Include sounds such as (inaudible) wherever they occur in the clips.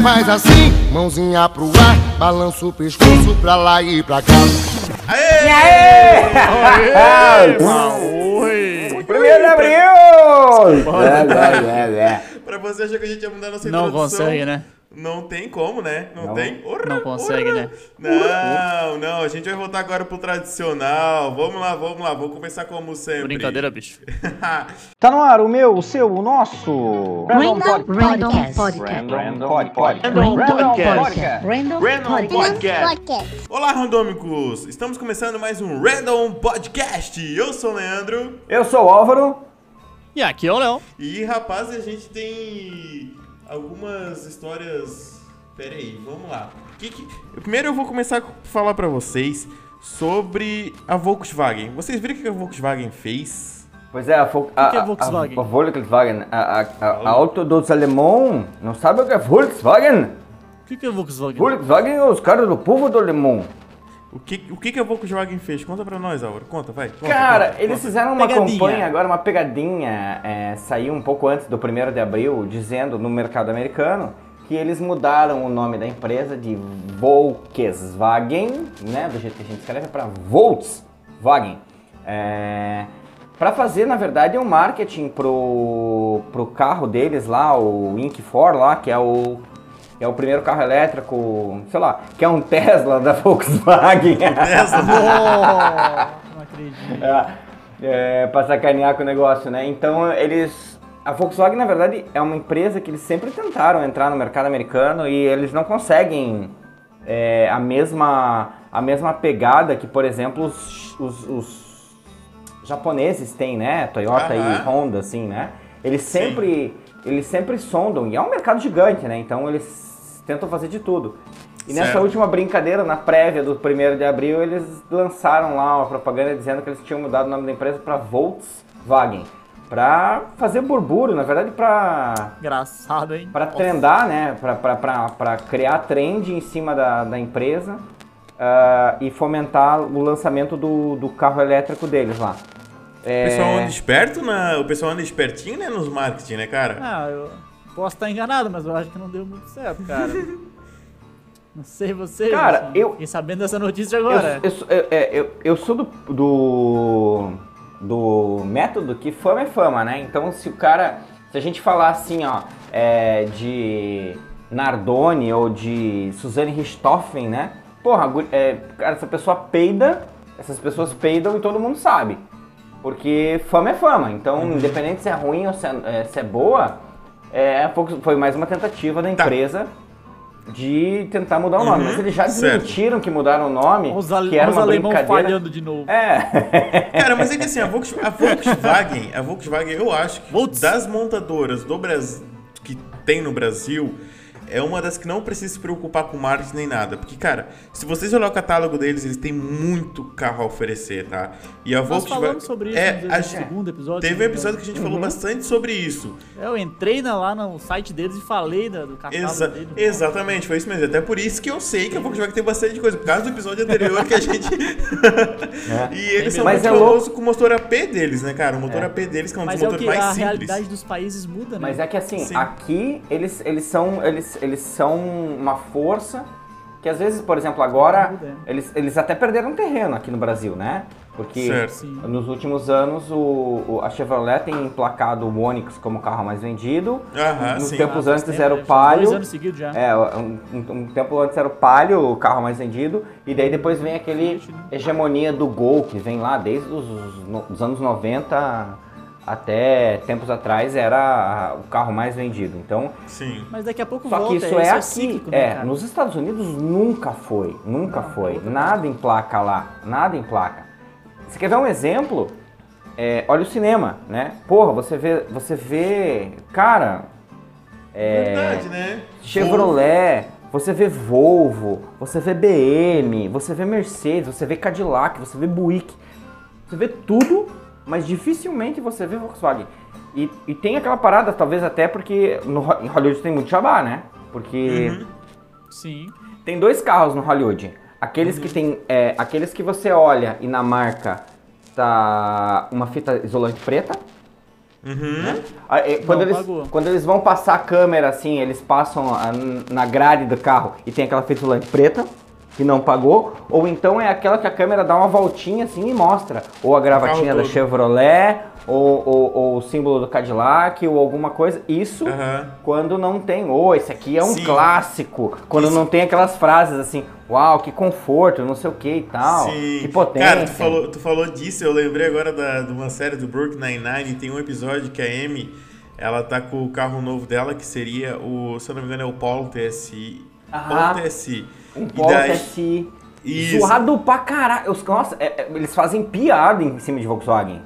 mulher faz assim, mãozinha pro ar, balança o pescoço pra lá e pra cá. Aê! Aê! Oi! Primeiro de abril! É, é, é, Pra você achar que a gente ia mudar nossa Não introdução. consegue, né? Não tem como, né? Não, Não. tem? Orra, Não consegue, orra. né? Não, não. A gente vai voltar agora pro tradicional. Vamos lá, vamos lá. Vou começar como sempre. Brincadeira, bicho. (laughs) Tá no ar o meu, o seu, o nosso. Random Random Podcast. Podcast. Random Podcast. Random Podcast. Random. Podcast. Olá, randômicos! Estamos começando mais um Random Podcast. Eu sou o Leandro. Eu sou o Álvaro. E aqui é o Léo. E, rapaz, a gente tem algumas histórias... Pera aí, vamos lá. Que que- Primeiro eu vou começar a falar pra vocês sobre a Volkswagen. Vocês viram o que a Volkswagen fez? Pois é, a, Vol- a, que é a- Volkswagen? A, a Volkswagen, a, a, a, a auto dos alemão, não sabe o que é Volkswagen? O que, que é Volkswagen? Volkswagen é os caras do povo do alemão. O que, o que que a Volkswagen fez? Conta pra nós, Álvaro. Conta, vai. Conta, Cara, conta, eles conta. fizeram uma Pegadinha. campanha agora, uma pegadinha, é, saiu um pouco antes do 1 de abril, dizendo no mercado americano que eles mudaram o nome da empresa de Volkswagen, né, do jeito que a gente escreve, para Volkswagen. É, para fazer, na verdade, um marketing pro, pro carro deles lá, o Inc 4 lá, que é o é o primeiro carro elétrico, sei lá, que é um Tesla da (laughs) Volkswagen. Tesla. (laughs) Oh, não acredito. É, é, pra sacanear com o negócio, né? Então eles. A Volkswagen, na verdade, é uma empresa que eles sempre tentaram entrar no mercado americano e eles não conseguem é, a, mesma, a mesma pegada que, por exemplo, os, os- os japoneses têm, né? Toyota e Aham. Honda, assim, né? Eles sempre, eles sempre sondam, e é um mercado gigante, né? Então eles tentam fazer de tudo. E nessa Certo. última brincadeira, na prévia do 1 de abril, eles lançaram lá uma propaganda dizendo que eles tinham mudado o nome da empresa para Volkswagen. Pra fazer burburinho, na verdade, pra, Engraçado, hein? pra trendar, né? Pra, pra, pra, pra criar trend em cima da, da empresa ah, e fomentar o lançamento do, do carro elétrico deles lá. O pessoal É, anda esperto, na... o pessoal anda espertinho, né, nos marketing, né, cara? Ah, eu posso estar enganado, mas eu acho que não deu muito certo, cara. (laughs) não sei você. Cara, eu- Fiquei sabendo dessa notícia agora. eu, sou- eu, é, eu, eu sou do, do, do método que fama é fama, né? Então, se o cara. Se a gente falar assim, ó, é, de Nardoni ou de Suzanne Richthofen, né? Porra, é, cara, essa pessoa peida, essas pessoas peidam e todo mundo sabe. Porque fama é fama. Então, independente se é ruim ou se é, é, se é boa, é, foi- foi mais uma tentativa da Tá. empresa de tentar mudar o nome. Uhum, Mas eles já certo. desmentiram que mudaram o nome, Os, ale- que era os uma alemão brincadeira. falhando de novo. É. (laughs) Cara, mas é que assim, a, Volks- a Volkswagen, a Volkswagen, eu acho que Volks. das montadoras do Brasil que tem no Brasil, é uma das que não precisa se preocupar com marketing nem nada. Porque, cara, se vocês olharem o catálogo deles, eles têm muito carro a oferecer, tá? E a Nós Volkswagen. falamos sobre isso é, no a- segundo episódio. Teve um me episódio que a gente falou Uhum. bastante sobre isso. engano. Eu entrei na- lá no site deles e falei da- do catálogo Exa- deles. exatamente, foi isso mesmo. Até por isso que eu sei que a Volkswagen tem bastante coisa. Por causa do episódio anterior que a gente. (laughs) (laughs) e eles são Mas muito é louco. famosos com o motor AP deles, né, cara? O motor É. AP deles, que é um dos Mas é o motores que mais a simples. realidade dos países muda, né? Mas é que assim, Sim. aqui eles, eles, são, eles, eles são uma força que às vezes, por exemplo, agora Muda, é. eles, eles até perderam terreno aqui no Brasil, né? Porque Certo. Nos últimos anos o, o- a Chevrolet tem emplacado o Onix como carro mais vendido. Nos sim. tempos faz antes tempo, era né? o Faz Palio. Dois anos seguidos já. É, um, um- um tempo antes era o Palio, o carro mais vendido, e daí depois vem aquele hegemonia do Gol, que vem lá desde os, os anos 90 até tempos atrás era o carro mais vendido. Então, Sim. Mas daqui a pouco só volta, que isso é esse aqui, cíclico, né, é, cara? nos Estados Unidos nunca foi, nunca foi, nada em placa lá, nada em placa. Você quer ver um exemplo? É, olha o cinema, né? Porra, você vê, você vê, cara, é, Verdade, né? Chevrolet, você vê Volvo, você vê BM, você vê Mercedes, você vê Cadillac, você vê Buick. Você vê tudo, mas dificilmente você vê Volkswagen. E, e tem aquela parada, talvez até porque no, em Hollywood tem muito jabá, né? Porque Uhum. Sim. tem dois carros no Hollywood. Aqueles que tem, é, aqueles que você olha e na marca tá uma fita isolante preta Uhum. Ah, é, Quando, Não eles, pagou. quando eles vão passar a câmera, assim, eles passam na grade do carro e tem aquela feitura preta, que não pagou, ou então é aquela que a câmera dá uma voltinha assim e mostra. Ou a gravatinha da. Chevrolet, ou, ou- ou o símbolo do Cadillac, ou alguma coisa. Isso quando não tem. Ou esse aqui é um Sim. clássico. Quando Isso. não tem aquelas frases assim, uau, que conforto, não sei o que e tal. Que potência. Cara, tu falou, tu falou disso, eu lembrei agora da, de uma série do Brook Nine-Nine, tem um episódio que a Amy, ela tá com o carro novo dela, que seria o, se eu não me engano, é o Polo TSI. Aham. Polo TSI. Um TSI. Isso. Zoado pra caralho. Os- Nossa, é- é- eles fazem piada em cima de Volkswagen.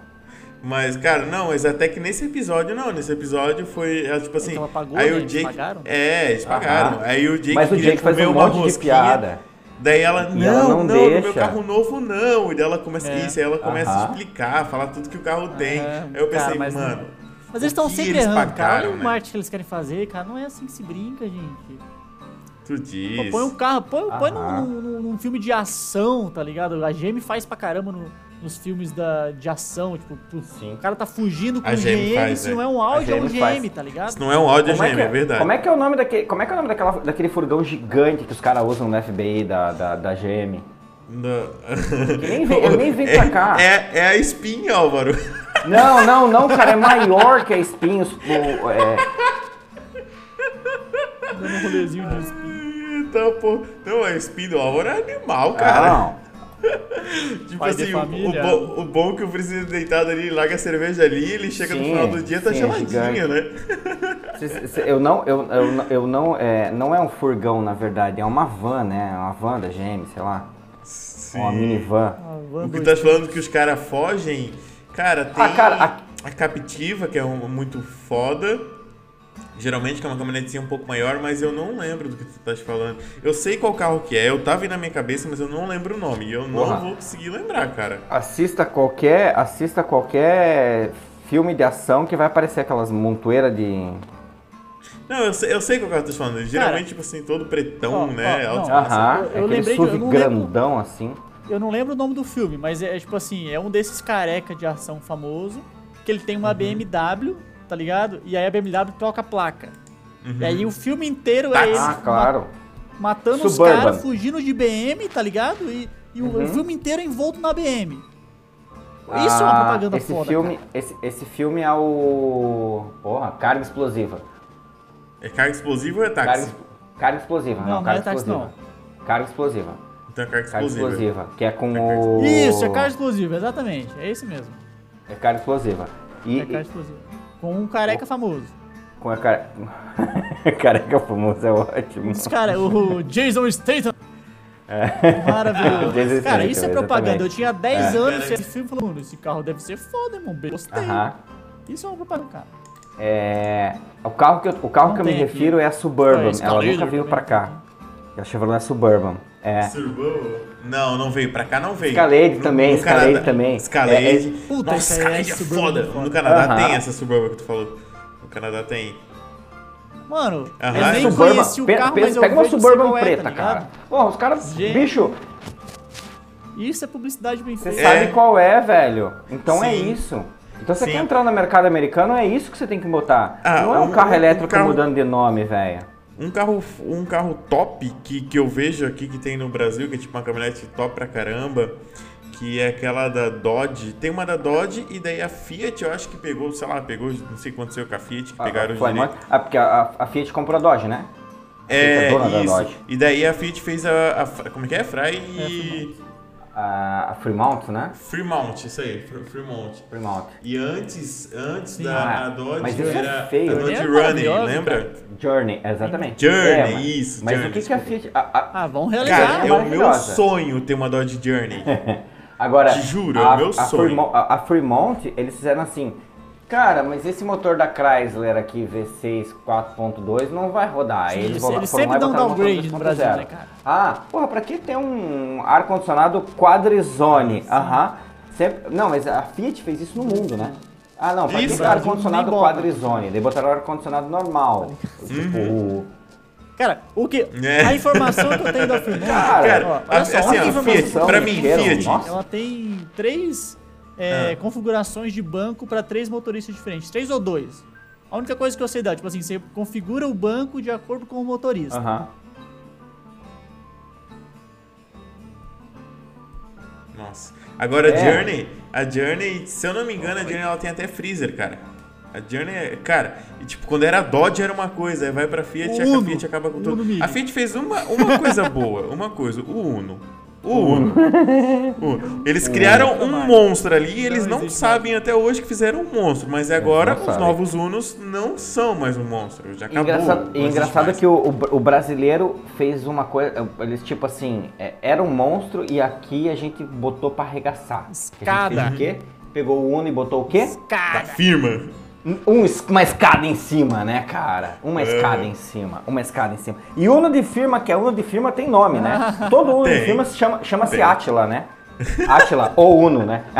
Mas, cara, não, mas até que nesse episódio não. Nesse episódio foi, ela, tipo assim. que ela pagou, aí né? o Eles Jake. pagaram? É, eles pagaram. Aham. Aí o Jake Mas o Jake faz um uma monte de rosquinha, piada. Daí ela, E ela não, não não, no meu carro novo não. E daí ela começa, É. isso, aí ela começa a explicar, falar tudo que o carro tem. É, aí eu pensei, cara, mas mano. Mas eles estão o sempre eles errando, cara. pagaram, Olha o né? marketing que eles querem fazer, cara. Não é assim que se brinca, gente. Tu Pô, diz. põe um carro, põe, põe num, num- num filme de ação, tá ligado? A GM faz pra caramba no- nos filmes da, de ação, tipo, tu- Sim. o cara tá fugindo com A um GM GM, faz, se é. não é um Audi, é um GM GM, faz. tá ligado? Isso não é um áudio Como é, gêmeo, que, é verdade. como é que é o nome daquele, como é que é o nome daquela, daquele furgão gigante que os caras usam no FBI da, da, da GM? Não. Nem vem, ele nem vem pra (laughs) cá. É, é a espinha, Álvaro. (laughs) Não, não, não, cara, é maior que a espinhos. o- é, Dando um rolezinho de espinho. Então, pô. Não, a do Álvaro é animal, cara. não. (laughs) Tipo Pai assim, o, o, bom, o bom é que o presidente deitado ali, larga a cerveja ali, ele chega no Sim, final do dia, tá sim, é geladinho, né? Se- se- se- Eu não, eu, eu, não- eu não, é, não é um furgão, na verdade, é uma van, né? É uma van da GM, sei lá. Sim. Uma minivan. Ah, O que dois- tá falando que os caras fogem, cara, tem Ah, cara, a... Captiva, que é um, muito foda. Geralmente que é uma caminhonetezinha um pouco maior, mas eu não lembro do que tu tá falando. Eu sei qual carro que é, eu tava aí na minha cabeça, mas eu não lembro o nome. E eu não Porra. vou conseguir lembrar, cara. Assista qualquer, assista qualquer filme de ação que vai aparecer aquelas montoeiras de. Não, eu sei, eu sei qual carro tu tá falando. Geralmente, tipo assim, todo pretão, Ó, né? ó, alto- não. Aham, eu- eu aquele lembrei de- SUV eu não lembro- grandão assim. Eu não lembro o nome do filme, mas é tipo assim, é um desses careca de ação famoso, que ele tem uma Uhum. BMW, tá ligado? E aí a BMW troca a placa. Uhum. E aí o filme inteiro Tá. é ele Ah, claro. ma- matando os Suburban. caras, fugindo de BM, tá ligado? E, e o- Uhum. o filme inteiro envolto na BM. Isso é uma Ah, propaganda esse foda, filme, cara. esse, esse filme é o. Porra, carga explosiva. É carga explosiva ou é Carga, táxi? carga explosiva, Não, não, não carga é táxi, explosiva. Carga explosiva. Então é carga Carga explosiva. explosiva. Que é com É carga o. Isso, é carga explosiva, exatamente. É esse mesmo. É carga explosiva. E, É carga explosiva. Com um careca famoso. com a cara. (laughs) Careca famoso é ótimo. Os caras, o Jason Statham. (laughs) Jason Maravilhoso. Cara, isso é propaganda. exatamente. Eu tinha 10 É. anos e esse filme falou, mano, esse carro deve ser foda, irmão. Gostei. Aham. Isso é uma propaganda, cara. É, o carro que eu, o carro Não que eu me aqui. refiro é a Suburban. Ah, Ela nunca veio também. pra cá. É a Chevrolet Suburban. É. Surbou? Não, não veio. Pra cá não veio. Escalade No- tambem, no Escalade Canadá- também. Escalade. É, é- Puta, Nossa, é Escalade é Suburban foda. foda. No Canadá Aham. tem essa Suburban que tu falou. No Canadá tem. Mano, Aham. eu nem Suburban, conheci o pe- carro, pe- mas eu pega uma Suburban é, preta, tá ligado? cara. Pô, os caras, Gente. bicho, Isso é publicidade bem você feita. sabe qual é, velho. Então é Sim. isso. Então você Sim. quer entrar no mercado americano, é isso que você tem que botar. Ah, Não é um um- carro um elétrico carro- mudando de nome, velho. Um carro, um carro top que, que eu vejo aqui que tem no Brasil, que é tipo uma caminhonete top pra caramba, que é aquela da Dodge. Tem uma da Dodge e daí a Fiat, eu acho que pegou, sei lá, pegou, não sei o que aconteceu com a Fiat, que pegaram os direitos. Ah, porque a, a- a Fiat comprou a Dodge, né? É, é dona da isso. Dodge. E daí a Fiat fez a, a- como é que é? Fry A, a Fremont, né? Fremont, isso aí, Fre- Fremont. Fremont. E antes, antes Sim. da Ah, a Dodge mas isso é era feio. a Dodge É Running, lembra? Journey, exatamente. Journey, É, mas- isso, Mas Journey, o que, que a Fiat. a- a- Ah, vamos realizar. Cara, é é o meu sonho ter uma Dodge Journey. (laughs) Agora, Te juro, é a, o meu a sonho. Fremont, a, a Fremont, eles fizeram assim. Cara, mas esse motor da Chrysler aqui, V6 4.2, não vai rodar. Sim, eles- eles sempre dão downgrade no 2.0. Brasil, né, cara? Ah, porra, pra que ter um ar-condicionado quadrizone? Aham. Sempre- Não, mas a Fiat fez isso no mundo, né? Ah, não, pra Isso. que ter ar-condicionado quadrizone? Daí botaram ar-condicionado normal. Tipo, Uhum. Cara, o que. É. A informação que eu tenho da Fremont. Cara, Cara, ó, a- olha só, assim, olha que Fiat, informação. pra mim, Fiat. Ela tem três é, Ah. configurações de banco pra três motoristas diferentes. Três ou dois. A única coisa que eu sei dar, tipo assim, você configura o banco de acordo com o motorista. Aham. Nossa. Agora, a É. Journey, a Journey, se eu não me engano, a Journey ela tem até freezer, cara. A Journey, é- cara, e, tipo, quando era Dodge era uma coisa, aí vai pra Fiat O e a Uno. Fiat acaba com tudo. Uno. A Fiat fez uma, uma coisa boa, uma coisa, o Uno. O Uno. Uno. (laughs) Eles criaram um monstro ali e eles Não não sabem até hoje que fizeram um monstro, mas agora não os sabem. novos Unos não são mais um monstro, já acabou. Engraçado, engraçado mais. que o, o- o brasileiro fez uma coisa. Eles, tipo assim, é, era um monstro e aqui a gente botou pra arregaçar. Escada. A gente fez o quê? Pegou o Uno e botou o quê? Da Cara, firma. Um, uma escada em cima, né, cara? Uma É. escada em cima. Uma escada em cima. E Uno de firma, que é Uno de firma, tem nome, né? (laughs) Todo Uno de Tem. firma se chama, chama-se. Atila, né? Atila ou Uno, né? (laughs)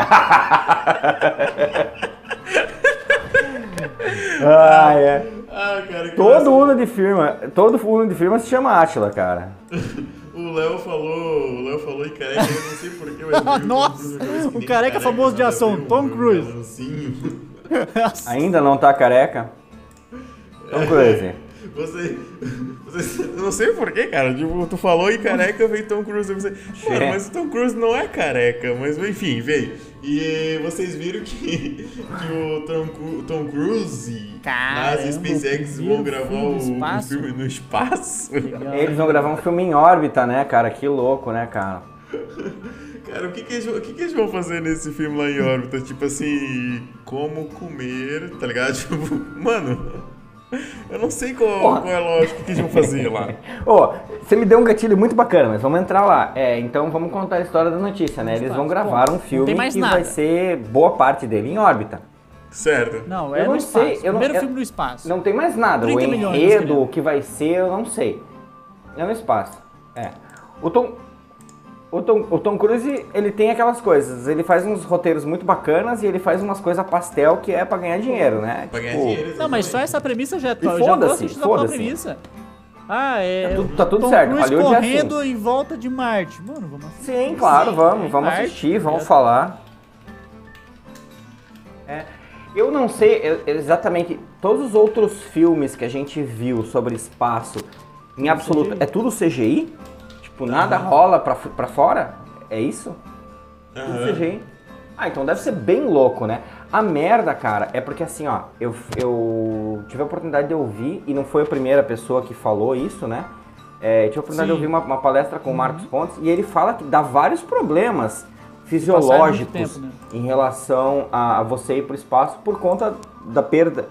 ah, é. Ah, cara, que Todo. Uno de firma, todo Uno de firma se chama Atila, cara. (laughs) O Léo falou, o Léo falou em careca, eu não sei porquê, mas Nossa, o nem careca famoso de ação, Tom Cruise. Ainda não tá careca? Tom Cruise. (laughs) Você, você, eu não sei porquê, cara, tipo, tu falou em careca, veio Tom Cruise, eu pensei, mano, É. mas o Tom Cruise não é careca, mas enfim, veio. E vocês viram que, que o Tom, Tom Cruise, Caramba, nas SpaceX, vão gravar filme espaço. filme no espaço. legal. Eles vão gravar um filme em órbita, né, cara? Que louco, né, cara? (laughs) Cara, o que que, eles, vão- o que que eles vão fazer nesse filme lá em órbita? Tipo assim, como comer, tá ligado? (laughs) Tipo, mano, eu não sei qual, Porra. qual é a lógica que eles vão fazer lá. (laughs) Ô, você me deu um gatilho muito bacana, mas vamos entrar lá. É, então vamos contar a história da notícia, né? Eles vão gravar um filme que nada. vai ser boa parte dele em órbita. Certo. Não, Eu é não no sei, espaço. eu não- Primeiro eu- filme no espaço. Não tem mais nada. O 30 milhões, enredo, o que vai ser, eu não sei. É no espaço. É. O Tom, o Tom, o Tom Cruise, ele tem aquelas coisas. Ele faz uns roteiros muito bacanas e ele faz umas coisas pastel que é pra ganhar dinheiro, né? Pra ganhar Tipo, dinheiro. Não, mas só essa premissa já é já foda-se, foda-se. premissa. Ah, é. Tá tudo- tá tudo Tom certo, Cruise Hollywood é correndo em volta de Marte. Mano, vamos assistir. Sim, claro, vamos, vamos Marte, assistir, vamos tá falar. É, eu não sei exatamente todos os outros filmes que a gente viu sobre espaço, em absoluto, CGI? é tudo CGI? Tipo, nada rola pra, pra fora? É isso? Tudo Aham. CGI? Ah, então deve ser bem louco, né? A merda, cara, é porque assim, ó, eu, eu tive a oportunidade de ouvir, e não foi a primeira pessoa que falou isso, né? É, tive a oportunidade Sim. de ouvir uma, uma palestra com o Marcos Pontes, e ele fala que dá vários problemas fisiológicos tempo, né? em relação a, você ir pro espaço por conta da perda.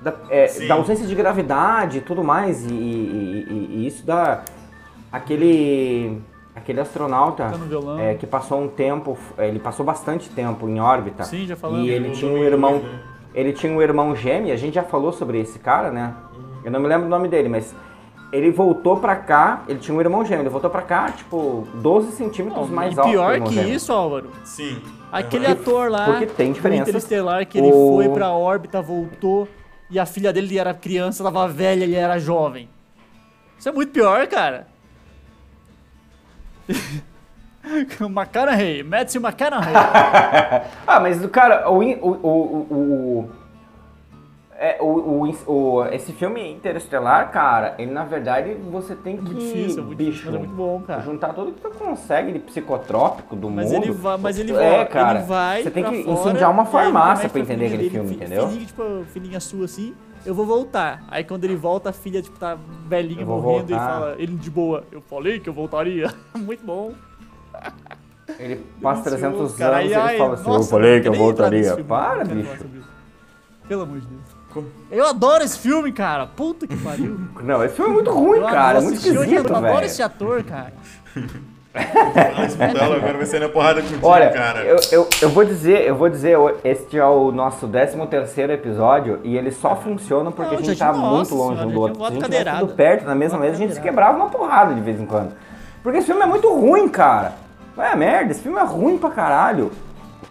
Da, é, da ausência de gravidade e tudo mais, e, e- e- e isso dá aquele aquele astronauta é, que passou um tempo, ele passou bastante tempo em órbita. Sim, já falamos. E ele tinha um irmão, né? ele tinha um irmão gêmeo, a gente já falou sobre esse cara, né? Eu não me lembro o nome dele, mas ele voltou pra cá, ele tinha um irmão gêmeo, ele voltou pra cá, tipo, 12 centímetros Não, mais e alto que pior que gêmeo. isso, Álvaro. Sim. Aquele Aham. ator lá porque tem do diferenças. Interestelar que ele O- foi pra órbita, voltou e a filha dele era criança, tava velha, ele era jovem. Isso é muito pior, cara. McConaughey, Matthew McConaughey. Ah, mas o cara, o, o, o, o- é, o, o, o- esse filme Interestelar, cara, ele na verdade você tem que, Muito difícil, muito bicho, difícil, é muito bom, cara. juntar tudo que tu consegue de psicotrópico do Mas mundo. ele vai, mas ele é, vai, cara, ele vai você tem que fora, incendiar uma e farmácia pra entender aquele filme, fi- entendeu? Filhinha, tipo, filhinha sua assim, eu vou voltar. Aí quando ele volta, a filha, tipo, tá velhinha morrendo e voltar. fala, ele de boa, eu falei que eu voltaria. (laughs) muito bom. Ele passa Delicioso, 300 cara. anos e ele ai, fala assim, nossa, eu falei que eu voltaria. filme, Para, bicho. Pelo amor de Deus. Eu adoro esse filme, cara. Puta que pariu. (laughs) Não, esse filme é muito ruim, eu cara, é muito assistir, eu esquisito, adoro velho. esse ator, cara. Agora vai ser na porrada contigo, Olha, cara. eu, eu, eu vou dizer, eu vou dizer, este é o nosso 13 terceiro episódio e ele só funciona porque Não, a gente tá nossa muito longe senhora, um do outro. eu a gente tivesse tudo perto na mesma mesa, a gente se quebrava uma porrada de vez em quando. Porque esse filme é muito ruim, cara. É merda, esse filme é ruim pra caralho.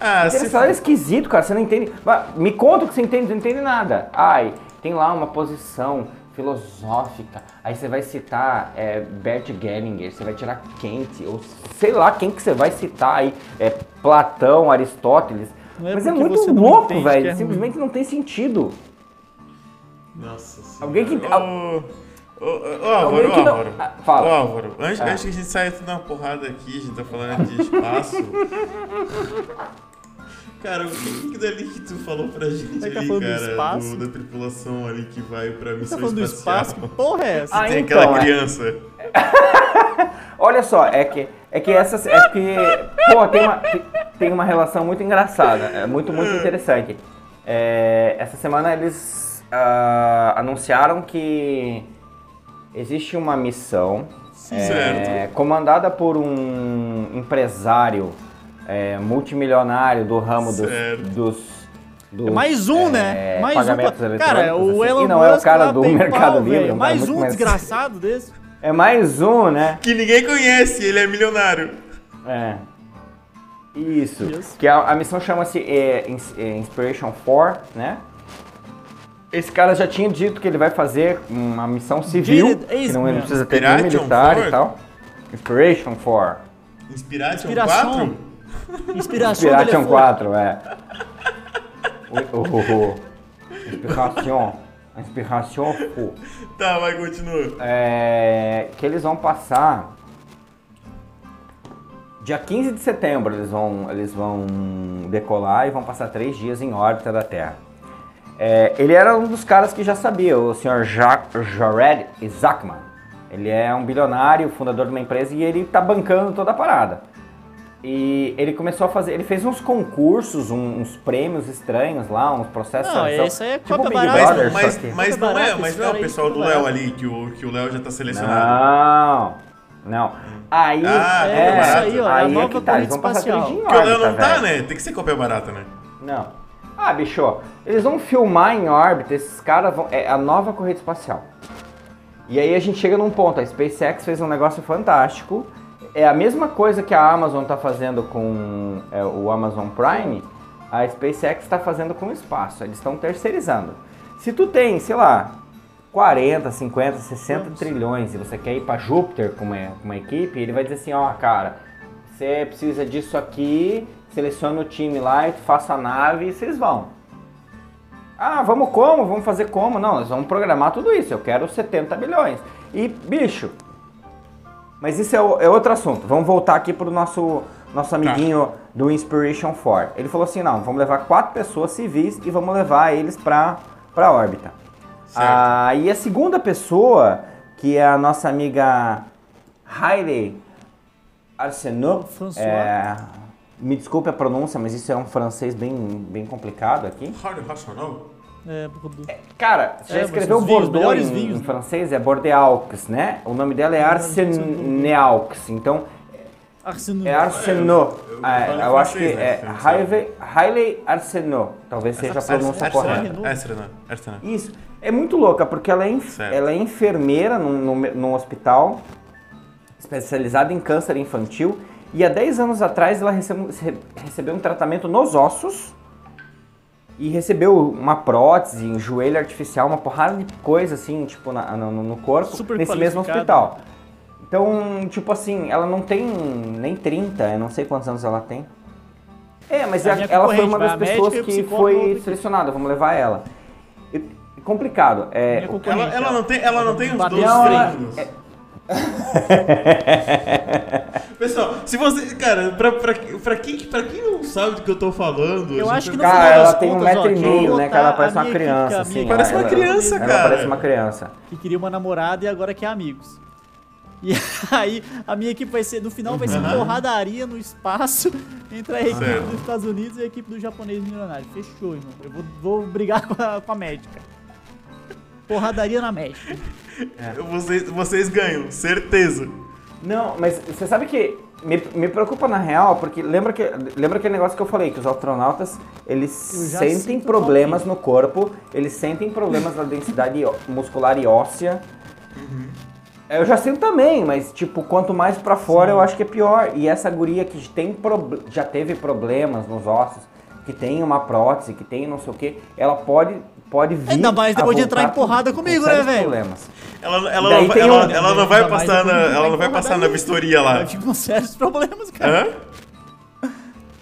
Ah, se é esquisito, cara, você não entende. Me conta o que você entende, você não entende nada. Ai, tem lá uma posição filosófica. Aí você vai citar é, Bert Gellinger, você vai tirar Kant, ou sei lá quem que você vai citar aí. É Platão, Aristóteles. É Mas é muito louco, velho. é Simplesmente não tem sentido. Nossa senhora. Alguém que- Ô, ô, ô, Álvaro, ô, Álvaro. Ah, fala. Ô, Álvaro, antes, Ah. antes que a gente saia tudo na porrada aqui, a gente tá falando de espaço. (laughs) Cara, o que, que dali que tu falou pra gente Ele tá ali, falando do cara? espaço? da tripulação ali que vai pra Você missão tá falando do espacial. espaço? Que porra é (laughs) essa? Ah, Tem então, aquela é. criança. (laughs) Olha só, é que é que essas é que pô, tem uma tem- uma relação muito engraçada, é muito muito interessante. É, essa semana eles ah, anunciaram que existe uma missão é, comandada por um empresário é, multimilionário do ramo dos, dos, dos, É mais um, é, né? Mais um. pagamentos pra- eletrônicos, Cara, o assim. Elon e não é o Musk cara do PayPal, Mercado Livre, velho. é um Mais um mais- desgraçado desse. É mais um, né? Que ninguém conhece, ele é milionário. É. Isso. Isso. Que a, a missão chama-se é, Ins- é, Inspiration 4, né? Esse cara já tinha dito que ele vai fazer uma missão civil, Did é que isso não, ele precisa ter militar 4? e tal. Inspiration 4. Inspiration, Inspiração. 4? Inspiração. Inspiration elefante. 4, é. O, o, o, o. Inspiration. Inspiration 4. Tá, vai, continua. é, que eles vão passar dia 15 de setembro eles vão, eles vão decolar e vão passar três dias em órbita da Terra. É, ele era um dos caras que já sabia, o Sr. Jacques Jared Isaacman. Ele é um bilionário, fundador de uma empresa e ele tá bancando toda a parada. E ele começou a fazer, ele fez uns concursos, um- uns prêmios estranhos lá, uns processos Não, seleção, esse aí é tipo cópia Big barata. Brother, Mas, que- mas não é, mas não é o aí, pessoal do Léo ali, que o, que o Léo já tá selecionado. Não, não. Aí, Ah, é, é isso aí, ó, é a aí é nova que tá, eles corrida vão passar espacial. Porque o Léo não tá, velho. né? Tem que ser cópia barata, né? Não. Ah, bicho, eles vão filmar em órbita, esses caras vão. É a nova corrida espacial. E aí a gente chega num ponto, a SpaceX fez um negócio fantástico. É a mesma coisa que a Amazon tá fazendo com é, o Amazon Prime, a SpaceX está fazendo com o espaço. Eles estão terceirizando. Se tu tem, sei lá, 40, 50, 60 Vamos. trilhões e você quer ir para Júpiter com uma, com uma equipe, ele vai dizer assim, ó, cara, você precisa disso aqui, seleciona o time lá e tu faça a nave e vocês vão. Ah, vamos como? Vamos fazer como? Não, nós vamos programar tudo isso. Eu quero 70 bilhões. E, bicho, mas isso é, o- é outro assunto. Vamos voltar aqui pro nosso, nosso amiguinho do Inspiration 4. Ele falou assim, não, vamos levar quatro pessoas civis e vamos levar eles pra, pra órbita. Certo. Ah, e a segunda pessoa, que é a nossa amiga Hailey Arsenault, François. é, me desculpe a pronúncia, mas isso é um francês bem, bem complicado aqui. Rádio Racional? É, do- Cara, você já É, escreveu os vinhos, Bordeaux melhores em, vinhos, em né? francês? É Bordeaux, né? O nome dela é Arseneaux. Então, é Arsenault. eu- eu É, falo eu acho que né? é Eu. Hailey- Hailey Arsenault. Talvez seja a pronúncia correta. Arsenal, Arsenal. Isso. É muito louca, porque ela é, ela é enfermeira num, num, num hospital especializado em câncer infantil. E há 10 anos atrás ela recebeu, recebeu um tratamento nos ossos e recebeu uma prótese, um joelho artificial, uma porrada de coisa assim, tipo, na- no, no corpo, Super nesse mesmo hospital. Então, tipo assim, ela não tem nem 30, eu não sei quantos anos ela tem. É, mas a ela foi uma das pessoas que foi selecionada, vamos levar ela. E- complicado. É, Minha o- concorrente, Ela, ela não tem, ela não tem uns Bateu 12 Não, ela- treinos. é- (laughs) Pessoal, se você. Cara, pra, pra, pra, quem, pra quem não sabe do que eu tô falando. Eu acho que no Cara, ela tem um metro ó, e meio, né? Que ela botar parece uma equipe, criança, que a assim. Parece ela- uma ela- criança, ela cara. parece uma criança. que queria uma namorada e agora quer amigos. (laughs) E aí, a minha equipe vai ser, no final vai ser Uhum. porradaria no espaço (laughs) entre a equipe Certo. dos Estados Unidos e a equipe do japonês milionário. Fechou, irmão. Eu vou, vou brigar com a, com a médica. Porradaria na médica. Vocês, vocês ganham, certeza. Não, mas você sabe que me, me preocupa na real, porque lembra, que, lembra aquele negócio que eu falei, que os astronautas, eles sentem problemas no corpo, eles sentem problemas na densidade muscular e óssea. Eu já sinto também, mas tipo, quanto mais pra fora eu acho que é pior. E essa guria que tem já teve problemas nos ossos, que tem uma prótese, que tem não sei o que, ela pode, pode vir. Ainda mais depois de entrar em com- porrada com comigo, sérios né, velho? problemas. Ela, ela, não, vai- ela, um- ela não vai passar na, ela não vai passar na vistoria lá. Eu fico com sérios problemas, cara. Hã?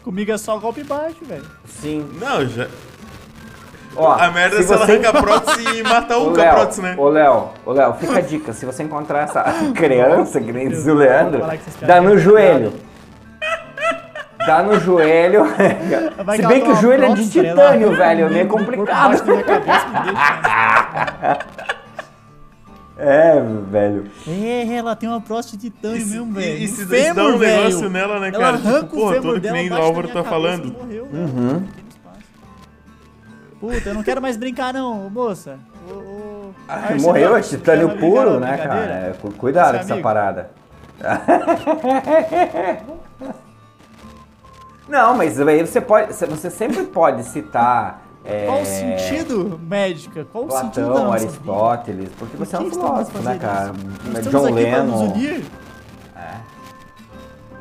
Comigo é só golpe baixo, velho. Sim. Não, já. Ó, A merda é se ela você- arrancar a prótese e matar (laughs) Ô, um com a Léo, prótese, né? Ô, Léo, ô, Léo, fica a dica. Se você encontrar essa (laughs) criança, que nem diz o Leandro, dá no joelho. Dá no joelho. Vai Se bem que o joelho é de titânio, velho. É meio o corpo complicado. baixo da minha cabeça me deixa. É, velho. É, ela tem uma próstata de titânio E mesmo, e- velho. e No se fêmur, dá um velho. negócio nela, né, Ela cara? arranca Tipo, o porra, tudo que nem o Álvaro tá cabeça falando. e Morreu. Uhum. Puta, eu não quero mais brincar não, moça. Ô, ô, Ah, morreu é você titânio puro, né, cara? É, cu- cuidado Você com essa amigo? parada. (laughs) Não, mas aí você pode. Você sempre pode citar. é, Qual o sentido, médica? Qual o sentido da Platão, nossa Aristóteles, porque vida? você é um filósofo, né, cara? isso? Nós John estamos aqui pra nos Lennon. unir?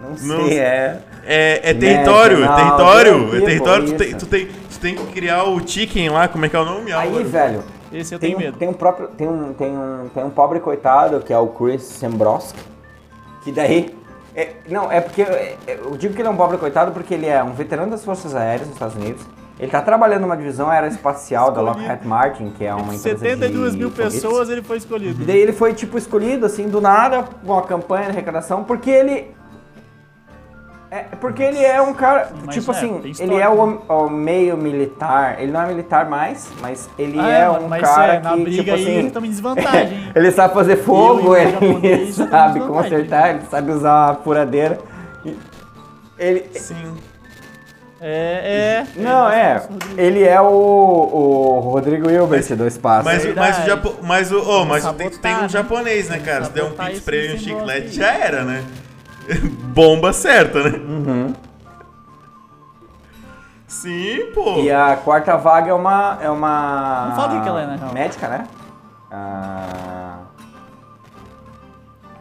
Não Não- sei, é. É, é território, Não, território, não, é território. Tu tem, tu, tem, tu tem que criar o chicken lá, como é que é o nome? Aí, Álvaro? velho, Esse eu tem tenho medo. tem um próprio. Tem um, tem, um, tem um pobre coitado que é o Chris Sembroski, que daí. É- não, é porque. é- é- Eu digo que ele é um pobre coitado porque ele é um veterano das Forças Aéreas dos Estados Unidos. Ele tá trabalhando numa divisão aeroespacial da. Lockheed Martin, que é uma empresa 72 de mil foguetes. pessoas ele foi escolhido. E daí ele foi, tipo, escolhido, assim, do nada, com uma campanha de arrecadação, porque ele... É, porque ele é um cara, Mas, tipo é, assim, ele é o, o meio militar, ele não é militar mais, mas ele Ah, é mano, um mas cara é, que, tipo assim... desvantagem. hein? (laughs) ele sabe fazer fogo, Eu ele japonês estamos sabe consertar, ele sabe usar uma furadeira. Ele... Sim. É, é. Não, é, ele é o, o Rodrigo Hilbert do espaço. Mas, o- mas o. Japo, mas o, oh, mas tem, tem um né? japonês, né, cara? Se der um pix esse pra ele e um chiclete, já era, né? (laughs) Bomba certa, né? Uhum. Sim, pô. E a quarta vaga é uma. É uma. Não fala o que ela é, real. Médica, né? Ah,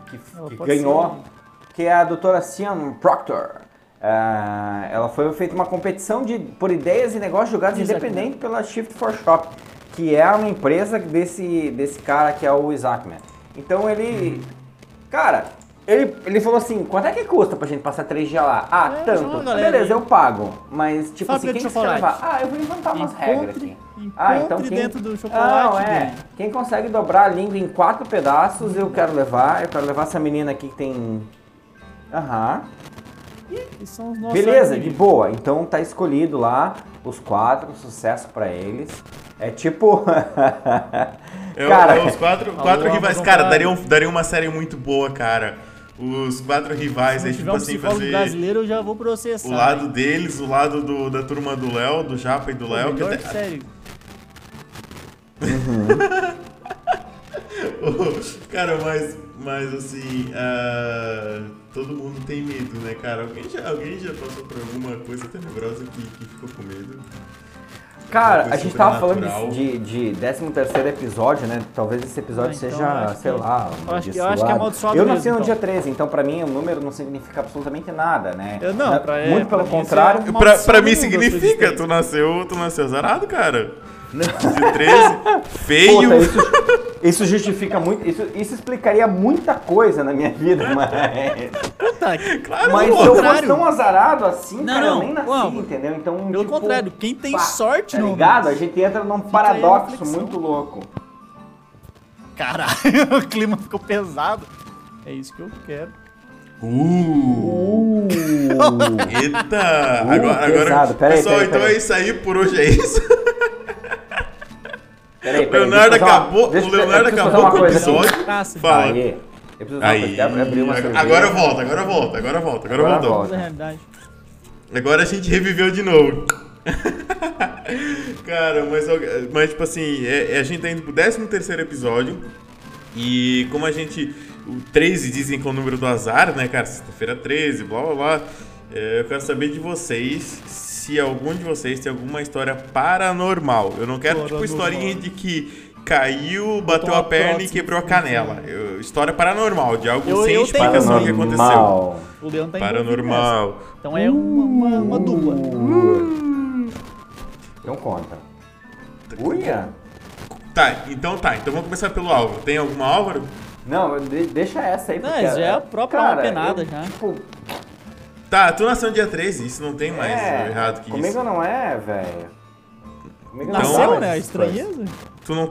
que que ganhou. ser- Que é a doutora Cian Proctor. Ah, ela foi feita uma competição de, por ideias e negócios julgados independente pela Shift for Shop, que é uma empresa desse, desse cara que é o Isaacman. Então ele. Cara, ele, ele falou assim: quanto é que custa pra gente passar três dias lá? Ah, É, tanto. chama a galera Beleza, eu pago. Mas, tipo Fábrica assim, de quem que quer chocolate. levar? Ah, eu vou inventar umas regras Encontre, aqui. encontre Ah, então quem... dentro do chocolate. Não, é. dele. Quem consegue dobrar a língua em quatro pedaços, eu quero levar. Eu quero levar essa menina aqui que tem. Aham. Esses são os nossos Beleza, de boa. Então tá escolhido lá os quatro, sucesso pra eles. É tipo. (laughs) Eu- Cara, eu- os quatro, quatro Alô, rivais. Cara, daria, um- daria uma série muito boa, cara. Os quatro rivais, Se aí, tipo um assim, fazer brasileiro, eu já vou processar. o lado deles, o lado do, da turma do Léo, do Japa e do Léo. que até- série. (laughs) cara, mas, mas assim, ah, todo mundo tem medo, né, cara? Alguém já, alguém já passou por alguma coisa tenebrosa que, que ficou com medo? Cara, a gente tava falando sobrenatural. de, de 13 terceiro episódio, né? Talvez esse episódio Ah, então seja, acho sei que- lá, eu acho que- eu acho que é amaldiçoado. Eu nasci mesmo, no então. dia 13, então pra mim o número não significa absolutamente nada, né? Eu não, pra- é, Muito pra pelo mim, contrário. isso é Pra, maldição pra do mim significa, tu nasceu, tu nasceu zarado, cara. De 13, feio. Puta, isso, isso justifica muito, isso, isso explicaria muita coisa na minha vida, (laughs) mas... Puta, Claro, Mas se eu fosse tão azarado assim, Não, cara, eu nem nasci, entendeu? Então, Pelo tipo, contrário, quem tem pá, sorte tá no ligado? A gente entra num aí paradoxo muito louco. Caralho, (laughs) o clima ficou pesado. É isso que eu quero. Uh, Uh, eita. Uh, agora, agora pesado. Peraí, pessoal, peraí, então peraí. é isso aí, por hoje é isso. (laughs) peraí, O peraí, Leonardo acabou, deixa o Leonardo acabou com o aqui. episódio. Cássio. Fala. Aí, eu preciso Aí, coisa. Quero abrir uma cerveja. agora volta, agora volta, agora volta, agora, Agora voltou. volta. Agora a gente reviveu de novo. (laughs) Cara, mas, mas tipo assim, é- é- a gente tá indo pro 13 terceiro episódio. E como a gente. O 13 dizem que é o número do azar, né, cara? Sexta-feira 13, blá blá blá. É, eu quero saber de vocês se algum de vocês tem alguma história paranormal. Eu não quero, tipo, Paranormal. historinha de que caiu, bateu a perna e quebrou a canela. Eu- história paranormal, de algo Eu- sem eu tenho explicação que aconteceu. O Leão tá Paranormal. Então é uma, uma, uma dupla. Então conta. Uia? Tá, então tá. Então vamos começar pelo Álvaro. Tem alguma Álvaro? Não, de- deixa essa aí. Não, já é a própria cara, penada eu, já. Tipo, Tá, tu nasceu no dia 13, isso não tem mais é, errado que comigo isso. não é, velho. Comigo não Nasceu, né? A coisas. estranheza. Tu não,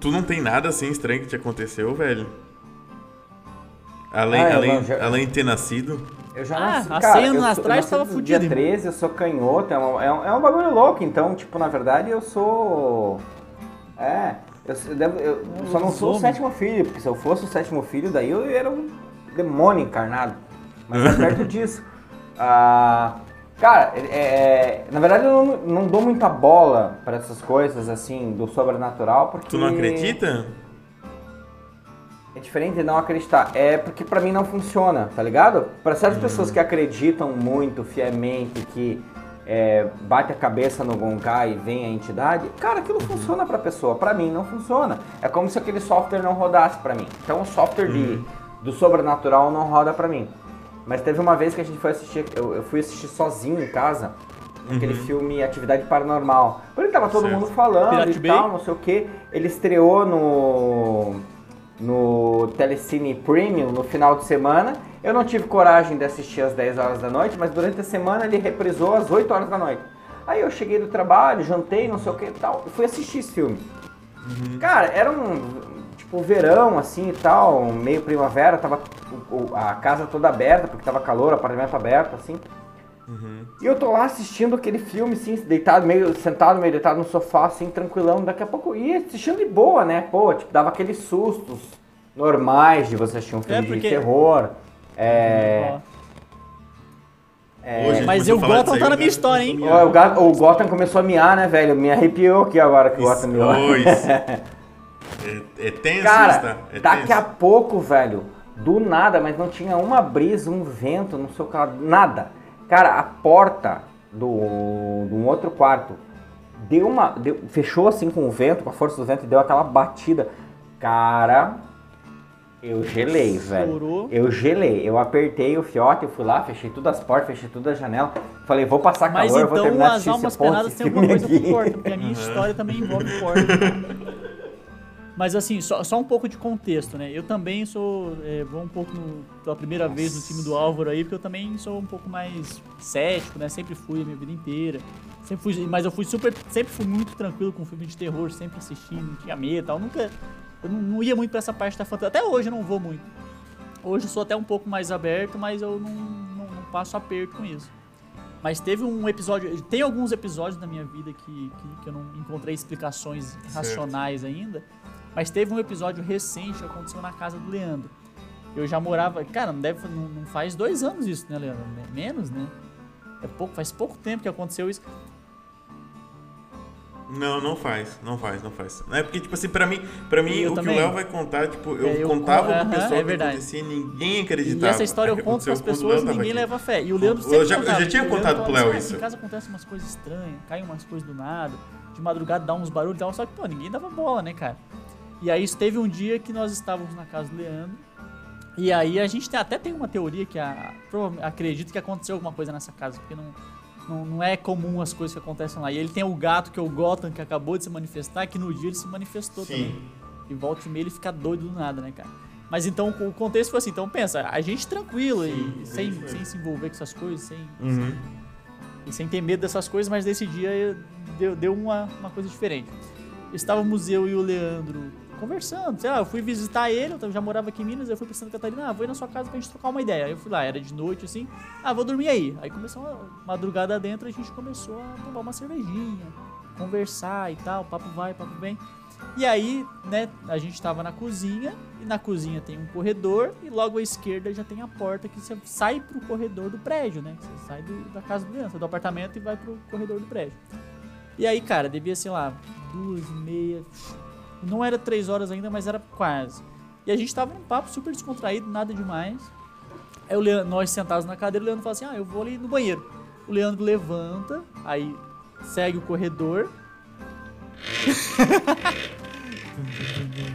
tu não tem nada assim estranho que te aconteceu, velho? Além, Ah, além, não, já- além de ter nascido? Eu já Ah, nasci, cara, 100 anos eu sou- atrás eu tava fudido, Dia irmão. 13, eu sou canhoto, é um, é, um, é um bagulho louco, então, tipo, na verdade eu sou. É, eu, eu devo- eu É só não sou o lobisomem. sétimo filho, porque se eu fosse o sétimo filho, daí eu era um demônio encarnado. Mas é (laughs) perto disso. Ah, cara, é- é- na verdade eu não, não dou muita bola pra essas coisas assim do sobrenatural, porque. Tu não acredita? É diferente de não acreditar. É porque pra mim não funciona, tá ligado? Pra certas Uhum. pessoas que acreditam muito, fielmente, que é, bate a cabeça no Gonkai e vem a entidade, cara, Uhum. aquilo funciona pra pessoa. Pra mim não funciona. É como se aquele software não rodasse pra mim. Então o software de, Uhum. do sobrenatural não roda pra mim. Mas teve uma vez que a gente foi assistir, eu, eu fui assistir sozinho em casa, aquele filme Atividade Paranormal. Porque tava todo Uhum. Certo. mundo falando Pirate e Bay? tal, não sei o que. Ele estreou no no Telecine Premium no final de semana. Eu não tive coragem de assistir às 10 horas da noite, mas durante a semana ele reprisou às 8 horas da noite. Aí eu cheguei do trabalho, jantei, não sei o que e tal, e fui assistir esse filme. Cara, era um tipo verão assim e tal, meio primavera, tava o- o- a casa toda aberta, porque tava calor, o apartamento aberto assim. E eu tô lá assistindo aquele filme, assim, deitado, meio sentado, meio deitado no sofá, assim, tranquilão. Daqui a pouco ia assistindo de boa, né? Pô, tipo, dava aqueles sustos normais de você assistir um filme É, porque- de terror. É. É- Hoje Mas começou o Gotham tá na o minha Gotham história, hein? o, Ga- o Gotham começou a miar, né, velho? Me arrepiou aqui agora que o Gotham miou. (laughs) É, é tenso isso, Cara, tá? É daqui tenso. a pouco, velho, do nada, mas não tinha uma brisa, um vento, não sei o que, nada. Cara, a porta do, de um outro quarto deu uma. deu- fechou assim com o vento, com a força do vento, e deu aquela batida. Cara, eu gelei, velho. Chorou. Eu gelei. Eu apertei o fiote, eu fui lá, fechei todas as portas, fechei todas as janelas. Falei, vou passar Mas calor, vou então terminar de as assistir almas esse ponto, penadas esse têm alguma coisa com (laughs) porta, porque a minha história também envolve porta. (laughs) Mas assim, só, só um pouco de contexto, né? Eu também sou. é, vou um pouco no- pela primeira vez no time do Álvaro aí, porque eu também sou um pouco mais cético, né? Sempre fui a minha vida inteira. Sempre fui, mas eu fui super. Sempre fui muito tranquilo com filme de terror, sempre assisti, não tinha medo e tal. Nunca. Eu não, não ia muito pra essa parte da fantasia. Até hoje eu não vou muito. Hoje eu sou até um pouco mais aberto, mas eu não, não, não passo aperto com isso. Mas teve um episódio. Tem alguns episódios na minha vida que, que, que eu não encontrei explicações racionais ainda. Mas teve um episódio recente que aconteceu na casa do Leandro. Eu já morava. Cara, não, deve, não, não faz dois anos isso, né, Leandro? Menos, né? É pouco, faz pouco tempo que aconteceu isso. Não, não faz, não faz, não faz. É porque, tipo assim, pra mim, pra mim Eu o também. que o Léo vai contar, tipo, eu, É, eu contava con- pro pessoal é que acontecia e ninguém E acreditava. essa história eu (laughs) conto pras pessoas e ninguém leva fé. E o Leandro Eu sempre já- eu contava, já tinha contado pro Léo assim, "Ah, isso." Em casa acontecem umas coisas estranhas, caem umas coisas do nada, de madrugada dá uns barulhos e tal. Só que, pô, ninguém dava bola, né, cara? E aí teve um dia que nós estávamos na casa do Leandro. E aí a gente tem- até tem uma teoria que a, acredito que aconteceu alguma coisa nessa casa, porque não, não, não é comum as coisas que acontecem lá. E ele tem o gato, que é o Gotham, que acabou de se manifestar, que no dia ele se manifestou Sim. também. E volta e meia ele fica doido do nada, né, cara? Mas então o contexto foi assim, então pensa, a gente tranquilo e sem, sem se envolver com essas coisas, sem, Uhum. e sem ter medo dessas coisas, mas nesse dia eu- deu, deu uma, uma coisa diferente. Estávamos eu e o Leandro conversando, sei lá, eu fui visitar ele, eu já morava aqui em Minas, eu fui pra Santa Catarina, ah, vou ir na sua casa pra gente trocar uma ideia. Aí eu fui lá, era de noite assim, ah, vou dormir aí. Aí começou uma madrugada dentro, a gente começou a tomar uma cervejinha, conversar e tal, papo vai, papo vem. E aí, né, a gente tava na cozinha, e na cozinha tem um corredor, e logo à esquerda já tem a porta que você sai pro corredor do prédio, né? Você sai do- da casa do Leandro, do apartamento e vai pro corredor do prédio. E aí, cara, devia, sei lá, duas e meia. Não era três horas ainda, mas era quase. E a gente tava num papo super descontraído, nada demais. Aí o Leandro, nós sentados na cadeira, o Leandro fala assim: Ah, eu vou ali no banheiro. O Leandro levanta, aí segue o corredor. (laughs)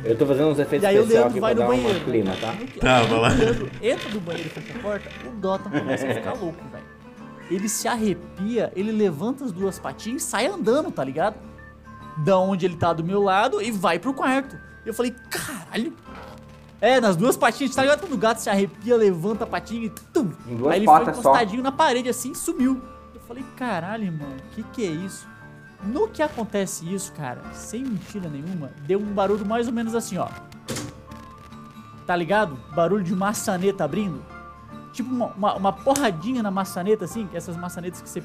Eu tô fazendo uns efeitos especiais Leandro aqui vai pra no dar banheiro. clima, tá? Que- Tá, lá. O Leandro entra no banheiro e fecha a porta, o Gotham começa a ficar louco, velho. ele se arrepia, ele levanta as duas patinhas e sai andando, tá ligado? Da onde ele tá do meu lado e vai pro quarto. Eu falei, caralho. É, nas duas patinhas, tá ligado? Quando o gato se arrepia, levanta a patinha e tum. Aí ele foi patas só. encostadinho na parede assim e sumiu. Eu falei, caralho, mano, que que é isso? No que acontece isso, cara, sem mentira nenhuma, deu um barulho mais ou menos assim, ó. Tá ligado? Barulho de maçaneta abrindo. Tipo uma, uma, uma porradinha na maçaneta, assim, que essas maçanetas que você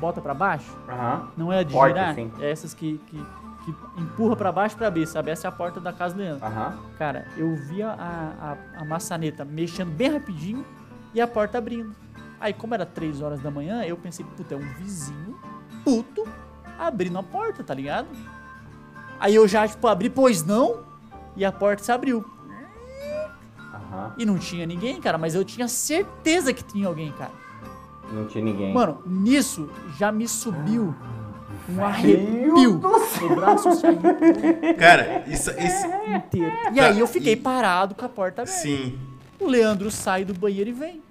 bota pra baixo. Aham. Não é a de Porta, girar, sim. é essas que, que, que empurra pra baixo pra abrir, sabe? Essa é a porta da casa do Leandro. Aham. Cara, eu vi a, a, a maçaneta mexendo bem rapidinho e a porta abrindo. Aí, como era 3 horas da manhã, eu pensei, puta, é um vizinho puto abrindo a porta, tá ligado? Aí eu já, tipo, abri, pois não, e a porta se abriu. Aham. E não tinha ninguém, cara, mas eu tinha certeza que tinha alguém, cara. Não tinha ninguém. Mano, nisso já me subiu um arrepio. do braço arrepiou Cara, isso, isso. inteiro. E aí eu fiquei parado com a porta aberta. Sim. O Leandro sai do banheiro e vem.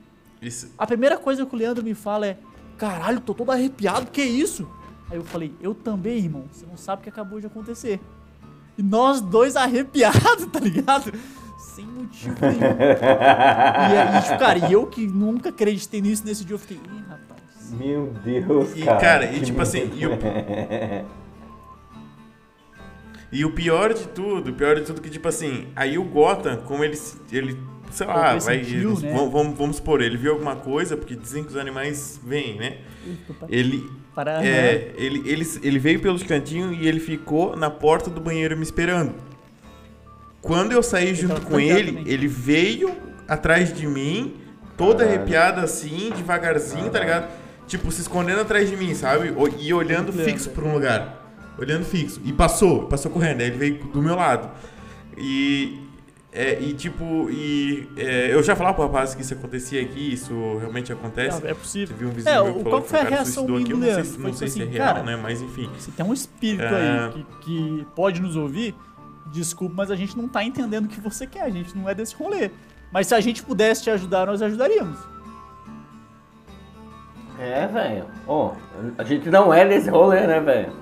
Isso. A primeira coisa que o Leandro me fala é: Caralho, tô todo arrepiado, que isso? Aí eu falei: Eu também, irmão. Você não sabe o que acabou de acontecer. E nós dois arrepiados, (laughs) tá ligado? Sem motivo nenhum. e aí, tipo, cara, e eu que nunca acreditei nisso nesse dia, eu fiquei: Ih, rapaz. Meu Deus, E, cara. cara, e tipo assim, e o-. (laughs) E o pior de tudo, o pior de tudo que, tipo assim, aí o Gotham, como ele, ele sei lá, Ele vai, sentiu, eles- né? vamos, vamos, supor, ele viu alguma coisa, porque dizem que os animais vêm, né? Ele, é, ele, ele, ele veio pelos cantinhos e ele ficou na porta do banheiro me esperando. Quando eu saí junto com ele, também. ele veio atrás de mim, todo Caralho. arrepiado assim, devagarzinho, tá ligado? Tipo, se escondendo atrás de mim, sabe? E olhando fixo pra um lugar. Olhando fixo. E passou, passou correndo. Aí ele veio do meu lado. E. é, e tipo, e é, eu já falava pro rapaz que isso acontecia aqui, isso realmente acontece. Não, é possível. Você viu um vizinho É, meu que falou qual que foi a o cara reação suicidou minha aqui. do Eu não sei, não sei se é assim, real, cara, né? Mas enfim. Se tem um espírito É. aí que, que pode nos ouvir, desculpa, mas a gente não tá entendendo o que você quer, a gente não é desse rolê. Mas se a gente pudesse te ajudar, nós ajudaríamos. É, velho. Ó, a gente não é desse rolê, né, velho?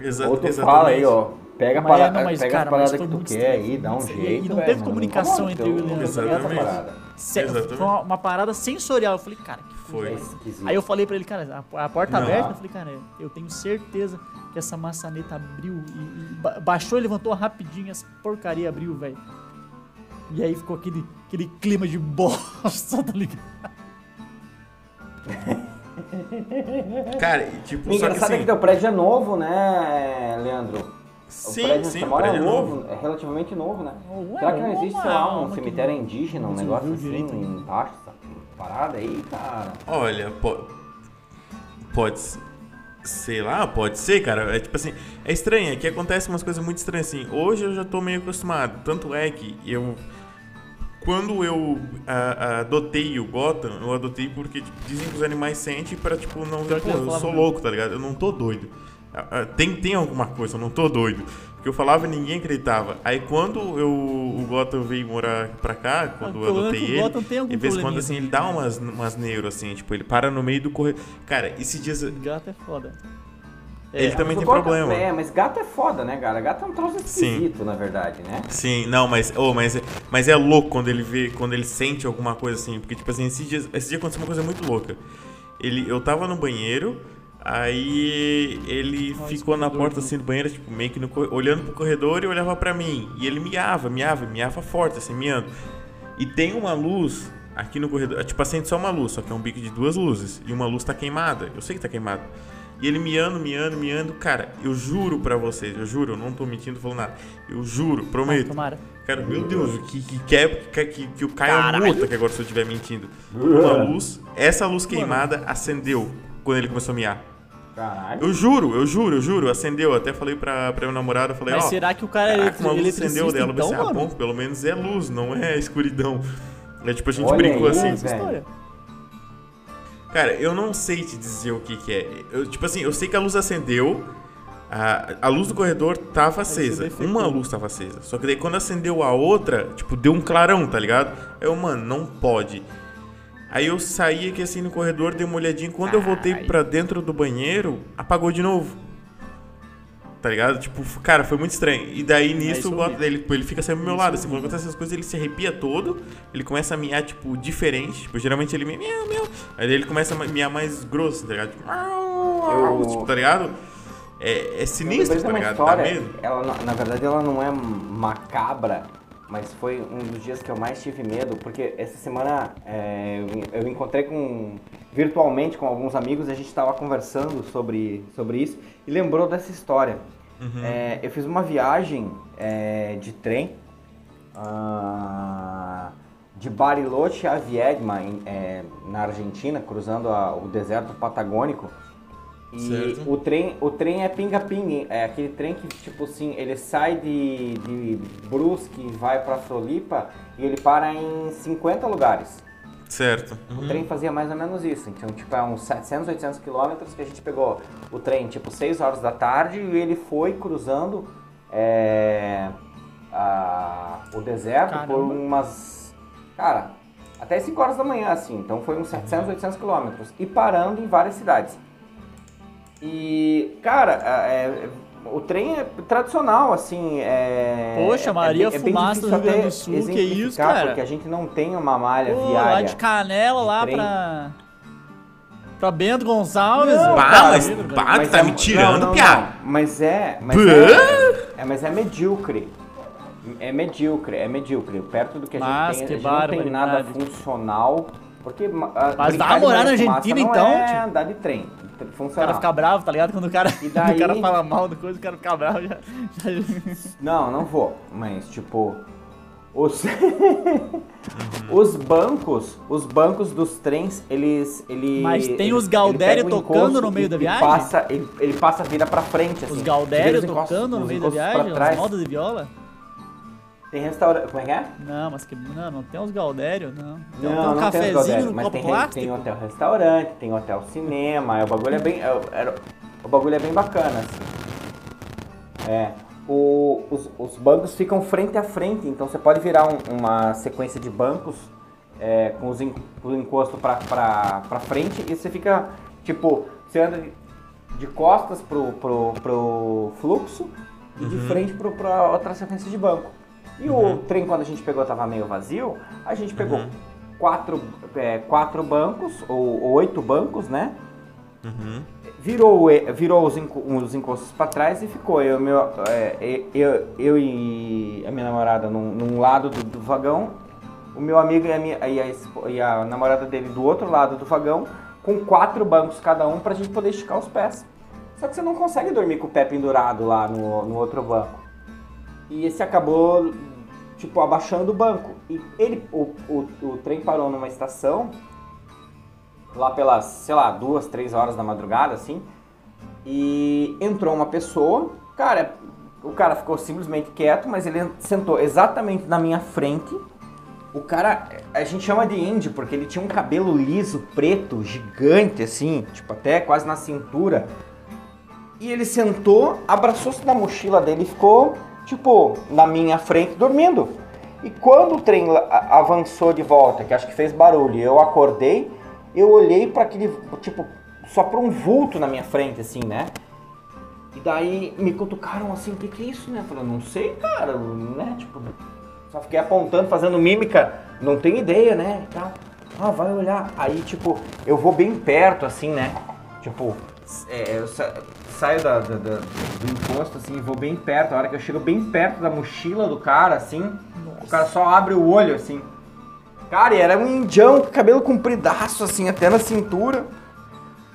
Exa Ou tu exatamente. fala aí, ó. Pega, a Mas é, parada, não, mas, pega cara, mas que tu quer estranho. aí, dá um E- e jeito, não teve mano. comunicação Como entre eu e o Leandro, parada? Se- Exatamente. Foi uma, uma parada sensorial. Eu falei, cara, que Foi. É esquisito. Aí eu falei pra ele, cara, a, a porta Não. aberta, eu falei, cara, eu tenho certeza que essa maçaneta abriu e, e ba- baixou e levantou rapidinho, essa porcaria abriu, velho. E aí ficou aquele, aquele clima de bosta, (laughs) tá ligado? Cara, e, tipo, O só que engraçado é assim. que teu prédio é novo, né, Leandro? O Sim, prédio sim, o prédio é é novo, é relativamente novo, né? Ué, Será que não uma existe, sei lá, um cemitério indígena, um negócio assim, direito ainda. embaixo dessa parada aí, cara? Olha, po- pode s- sei lá, pode ser, cara. É tipo assim, é estranho, é que acontece umas coisas muito estranhas assim. Hoje eu já tô meio acostumado, tanto é que eu quando eu a- a- adotei o Gotham, eu adotei porque tipo, dizem que os animais sentem pra, tipo, não pô, eu sou louco, tá ligado? Eu não tô doido. Tem, tem alguma coisa, eu não tô doido. Porque eu falava e ninguém acreditava. Aí quando eu, o Gotham veio morar pra cá, quando o eu é adotei ele, Gotham tem algum de vez em quando assim, ele dá né? umas, umas neuro, assim, tipo, ele para no meio do corredor. Cara, esses dias. Gato é foda. Ele também tem problema. É, mas gato é foda, né, cara? Gato é um troço esquisito, na verdade, né? Sim, não, mas, oh, mas, é- mas é louco quando ele vê, quando ele sente alguma coisa assim. Porque, tipo assim, esses dias, esse dia aconteceu uma coisa muito louca. Ele, eu tava no banheiro, aí ele Nossa, ficou na corredor, porta né? assim do banheiro, tipo, meio que no, olhando pro corredor e olhava pra mim. E ele miava, miava, miava forte, assim, miando. E tem uma luz aqui no corredor, tipo, acende só uma luz, só que é um bico de duas luzes. E uma luz tá queimada, eu sei que tá queimada. E ele miando, miando, miando. Cara, eu juro pra vocês, eu juro, eu não tô mentindo falando nada. Eu juro, Ah, prometo. tomara. Cara, meu Deus, que, que, quebra, que, que, que o Caio multa que agora se eu estiver mentindo. Uma luz, essa luz queimada acendeu quando ele começou a miar. Caralho. Eu juro, eu juro, eu juro, acendeu. Até falei pra, pra minha namorada, falei, Mas ó. será que o cara é Caraca, uma luz acendeu dela. Eu então, pensei, ah, bom, pelo menos é luz, não é escuridão. É tipo, a gente Olha brincou aí, assim. Essa história. Cara, eu não sei te dizer o que, que é. Eu, tipo assim, eu sei que a luz acendeu, a, a luz do corredor tava acesa. Uma luz tava acesa. Só que daí quando acendeu a outra, tipo, deu um clarão, tá ligado? Eu, mano, não pode. Aí eu saí aqui assim no corredor, dei uma olhadinha. Quando eu voltei pra dentro do banheiro, apagou de novo. Tá ligado? Tipo, cara, foi muito estranho. E daí nisso, bota- ele, ele fica sempre ao meu lado. Assim, quando acontece essas coisas, ele se arrepia todo. Ele começa a miar, tipo, diferente. Tipo, geralmente ele mia, miau, miau. Aí ele começa a miar mais grosso, tá ligado? Tipo, Eu- tipo, tá ligado? É, é sinistro, tá ligado? Dá história, medo. ela, na verdade, ela não é macabra, mas foi um dos dias que eu mais tive medo, porque essa semana é, eu, eu encontrei com virtualmente com alguns amigos e a gente estava conversando sobre, sobre isso e lembrou dessa história. É, eu fiz uma viagem é, de trem ah, de Bariloche a Viedma, em- é, na Argentina, cruzando a- o deserto patagônico. E Certo. o trem, o trem é pinga-pinga, é aquele trem que, tipo assim, ele sai de, de Brusque e vai pra Floripa e ele para em 50 lugares. Certo. O Uhum. trem fazia mais ou menos isso, então, tipo, é uns 700, 800 quilômetros que a gente pegou o trem, tipo, 6 horas da tarde e ele foi cruzando é, a- o deserto por Caramba. umas, cara, até 5 horas da manhã, assim, então foi uns 700, 800 quilômetros e parando em várias cidades. E, cara, é- é- o trem é tradicional, assim, é... Poxa, é- Maria é bem- é Fumaça do Rio Grande do Sul, que isso, cara? Porque a gente não tem uma malha Pô, viária. lá de Canela, lá trem. pra... Pra Bento Gonçalves. Não, Bah, cara, mas Pedro, bah, Mas tu tá é- me tirando, não, não, piá. não. Mas é, mas é, é, mas é medíocre. É medíocre, é medíocre. Perto do que a gente Mas tem, que a gente não tem nada funcional. Porque ma- a- Mas de morar na Argentina, então, É tio? andar de trem. O cara fica bravo, tá ligado? Quando o cara, E (laughs) daí- o cara fala mal do coisa, o cara fica bravo já. já- (laughs) Não, não vou. Mas tipo, os (laughs) os bancos, os bancos dos trens, eles eles Mas tem ele- os ele Galdério tocando no meio e- da viagem? Passa, ele, ele passa a vida pra frente assim. Os Galdério encostos- tocando no meio da viagem, as modas de viola? Tem restaurante, como é que é? Não, mas que. Não, não tem os Galdério, não. Tem, Não, tem um não tem os cafezinho Galdério, no mas tem, plástico. tem hotel restaurante, tem hotel cinema, é, o bagulho é bem, é, é- o bagulho é bem bacana, assim. É, o- os, os bancos ficam frente a frente, então você pode virar um- uma sequência de bancos é, com os en- com o encosto pra, pra, pra frente e você fica, tipo, você anda de, de costas pro, pro, pro fluxo e de frente pro, pra outra sequência de banco. E o trem, quando a gente pegou, tava meio vazio, a gente pegou quatro, é, quatro bancos, ou, ou oito bancos, né? Uhum. Virou, virou os, os encostos para trás e ficou eu, meu, é, eu, eu e a minha namorada num, num lado do, do vagão, o meu amigo e a, minha, e, a, e a namorada dele do outro lado do vagão, com quatro bancos cada um pra gente poder esticar os pés. Só que você não consegue dormir com o pé pendurado lá no, no outro banco. E esse acabou, tipo, abaixando o banco. E ele, o, o, o trem parou numa estação, lá pelas, sei lá, duas, três horas da madrugada, assim. E entrou uma pessoa, cara, o cara ficou simplesmente quieto, mas ele sentou exatamente na minha frente. O cara, a gente chama de índio, porque ele tinha um cabelo liso, preto, gigante, assim, tipo, até quase na cintura. E ele sentou, abraçou-se na mochila dele e ficou, tipo, na minha frente, dormindo. E quando o trem avançou de volta, que acho que fez barulho, eu acordei, eu olhei para aquele, tipo, só para um vulto na minha frente, assim, né? E daí me cutucaram assim, o que que é isso, né? Eu falei, não sei, cara, né? Tipo, só fiquei apontando, fazendo mímica, não tenho ideia, né? E tal. Ah, vai olhar. Aí, tipo, eu vou bem perto, assim, né? Tipo, é, eu saio da, da- da- do encosto, assim, e vou bem perto. A hora que eu chego bem perto da mochila do cara, assim, o cara só abre o olho, assim. Cara, e era um indião com cabelo compridaço, assim, até na cintura.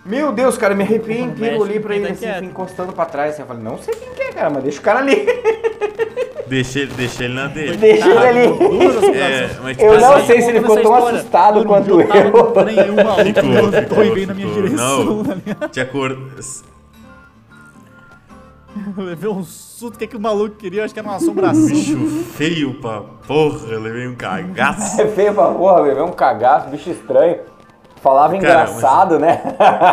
Meu Deus, cara, me arrepiei inteiro, com pra quem ele tá assim, fui encostando pra trás, assim, eu falei, não sei quem que é, cara, mas deixa o cara ali. (laughs) Deixa ele, deixa ele na dele. deixa ele ali. Duas as É, mas tipo Eu não assim, sei se ele ficou tão história. assustado quanto eu. tava eu. no trem, aí um maluco Ficou, e ficou, veio na minha ficou. direção. Não. tá? Te. Eu (laughs) levei um susto, o que, que o maluco queria? Eu acho que era uma assombração. Bicho feio pra porra, eu levei um cagaço. (laughs) É feio pra porra, bebê, um cagaço, bicho estranho. Falava Cara, engraçado, né?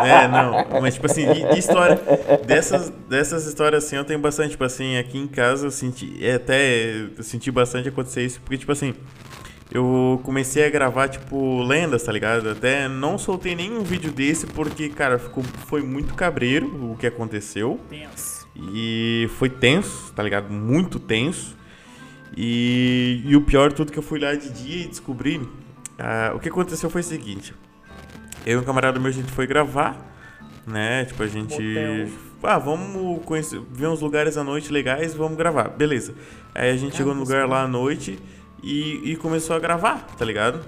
É, não, mas tipo assim, de, de história, dessas, dessas histórias assim, eu tenho bastante, tipo assim, aqui em casa eu senti, é, até eu senti bastante acontecer isso, porque tipo assim, eu comecei a gravar, tipo, lendas, tá ligado? Até não soltei nenhum vídeo desse porque, cara, ficou, foi muito cabreiro o que aconteceu. Tenso. E foi tenso, tá ligado? Muito tenso. E, e o pior tudo que eu fui lá de dia e descobri. ah, o que aconteceu foi o seguinte: eu e um camarada meu, a gente foi gravar, né? Tipo, a gente. Motel. Ah, vamos conhecer, ver uns lugares à noite legais, vamos gravar. Beleza. Aí a gente chegou no lugar lá à noite e, e começou a gravar, tá ligado?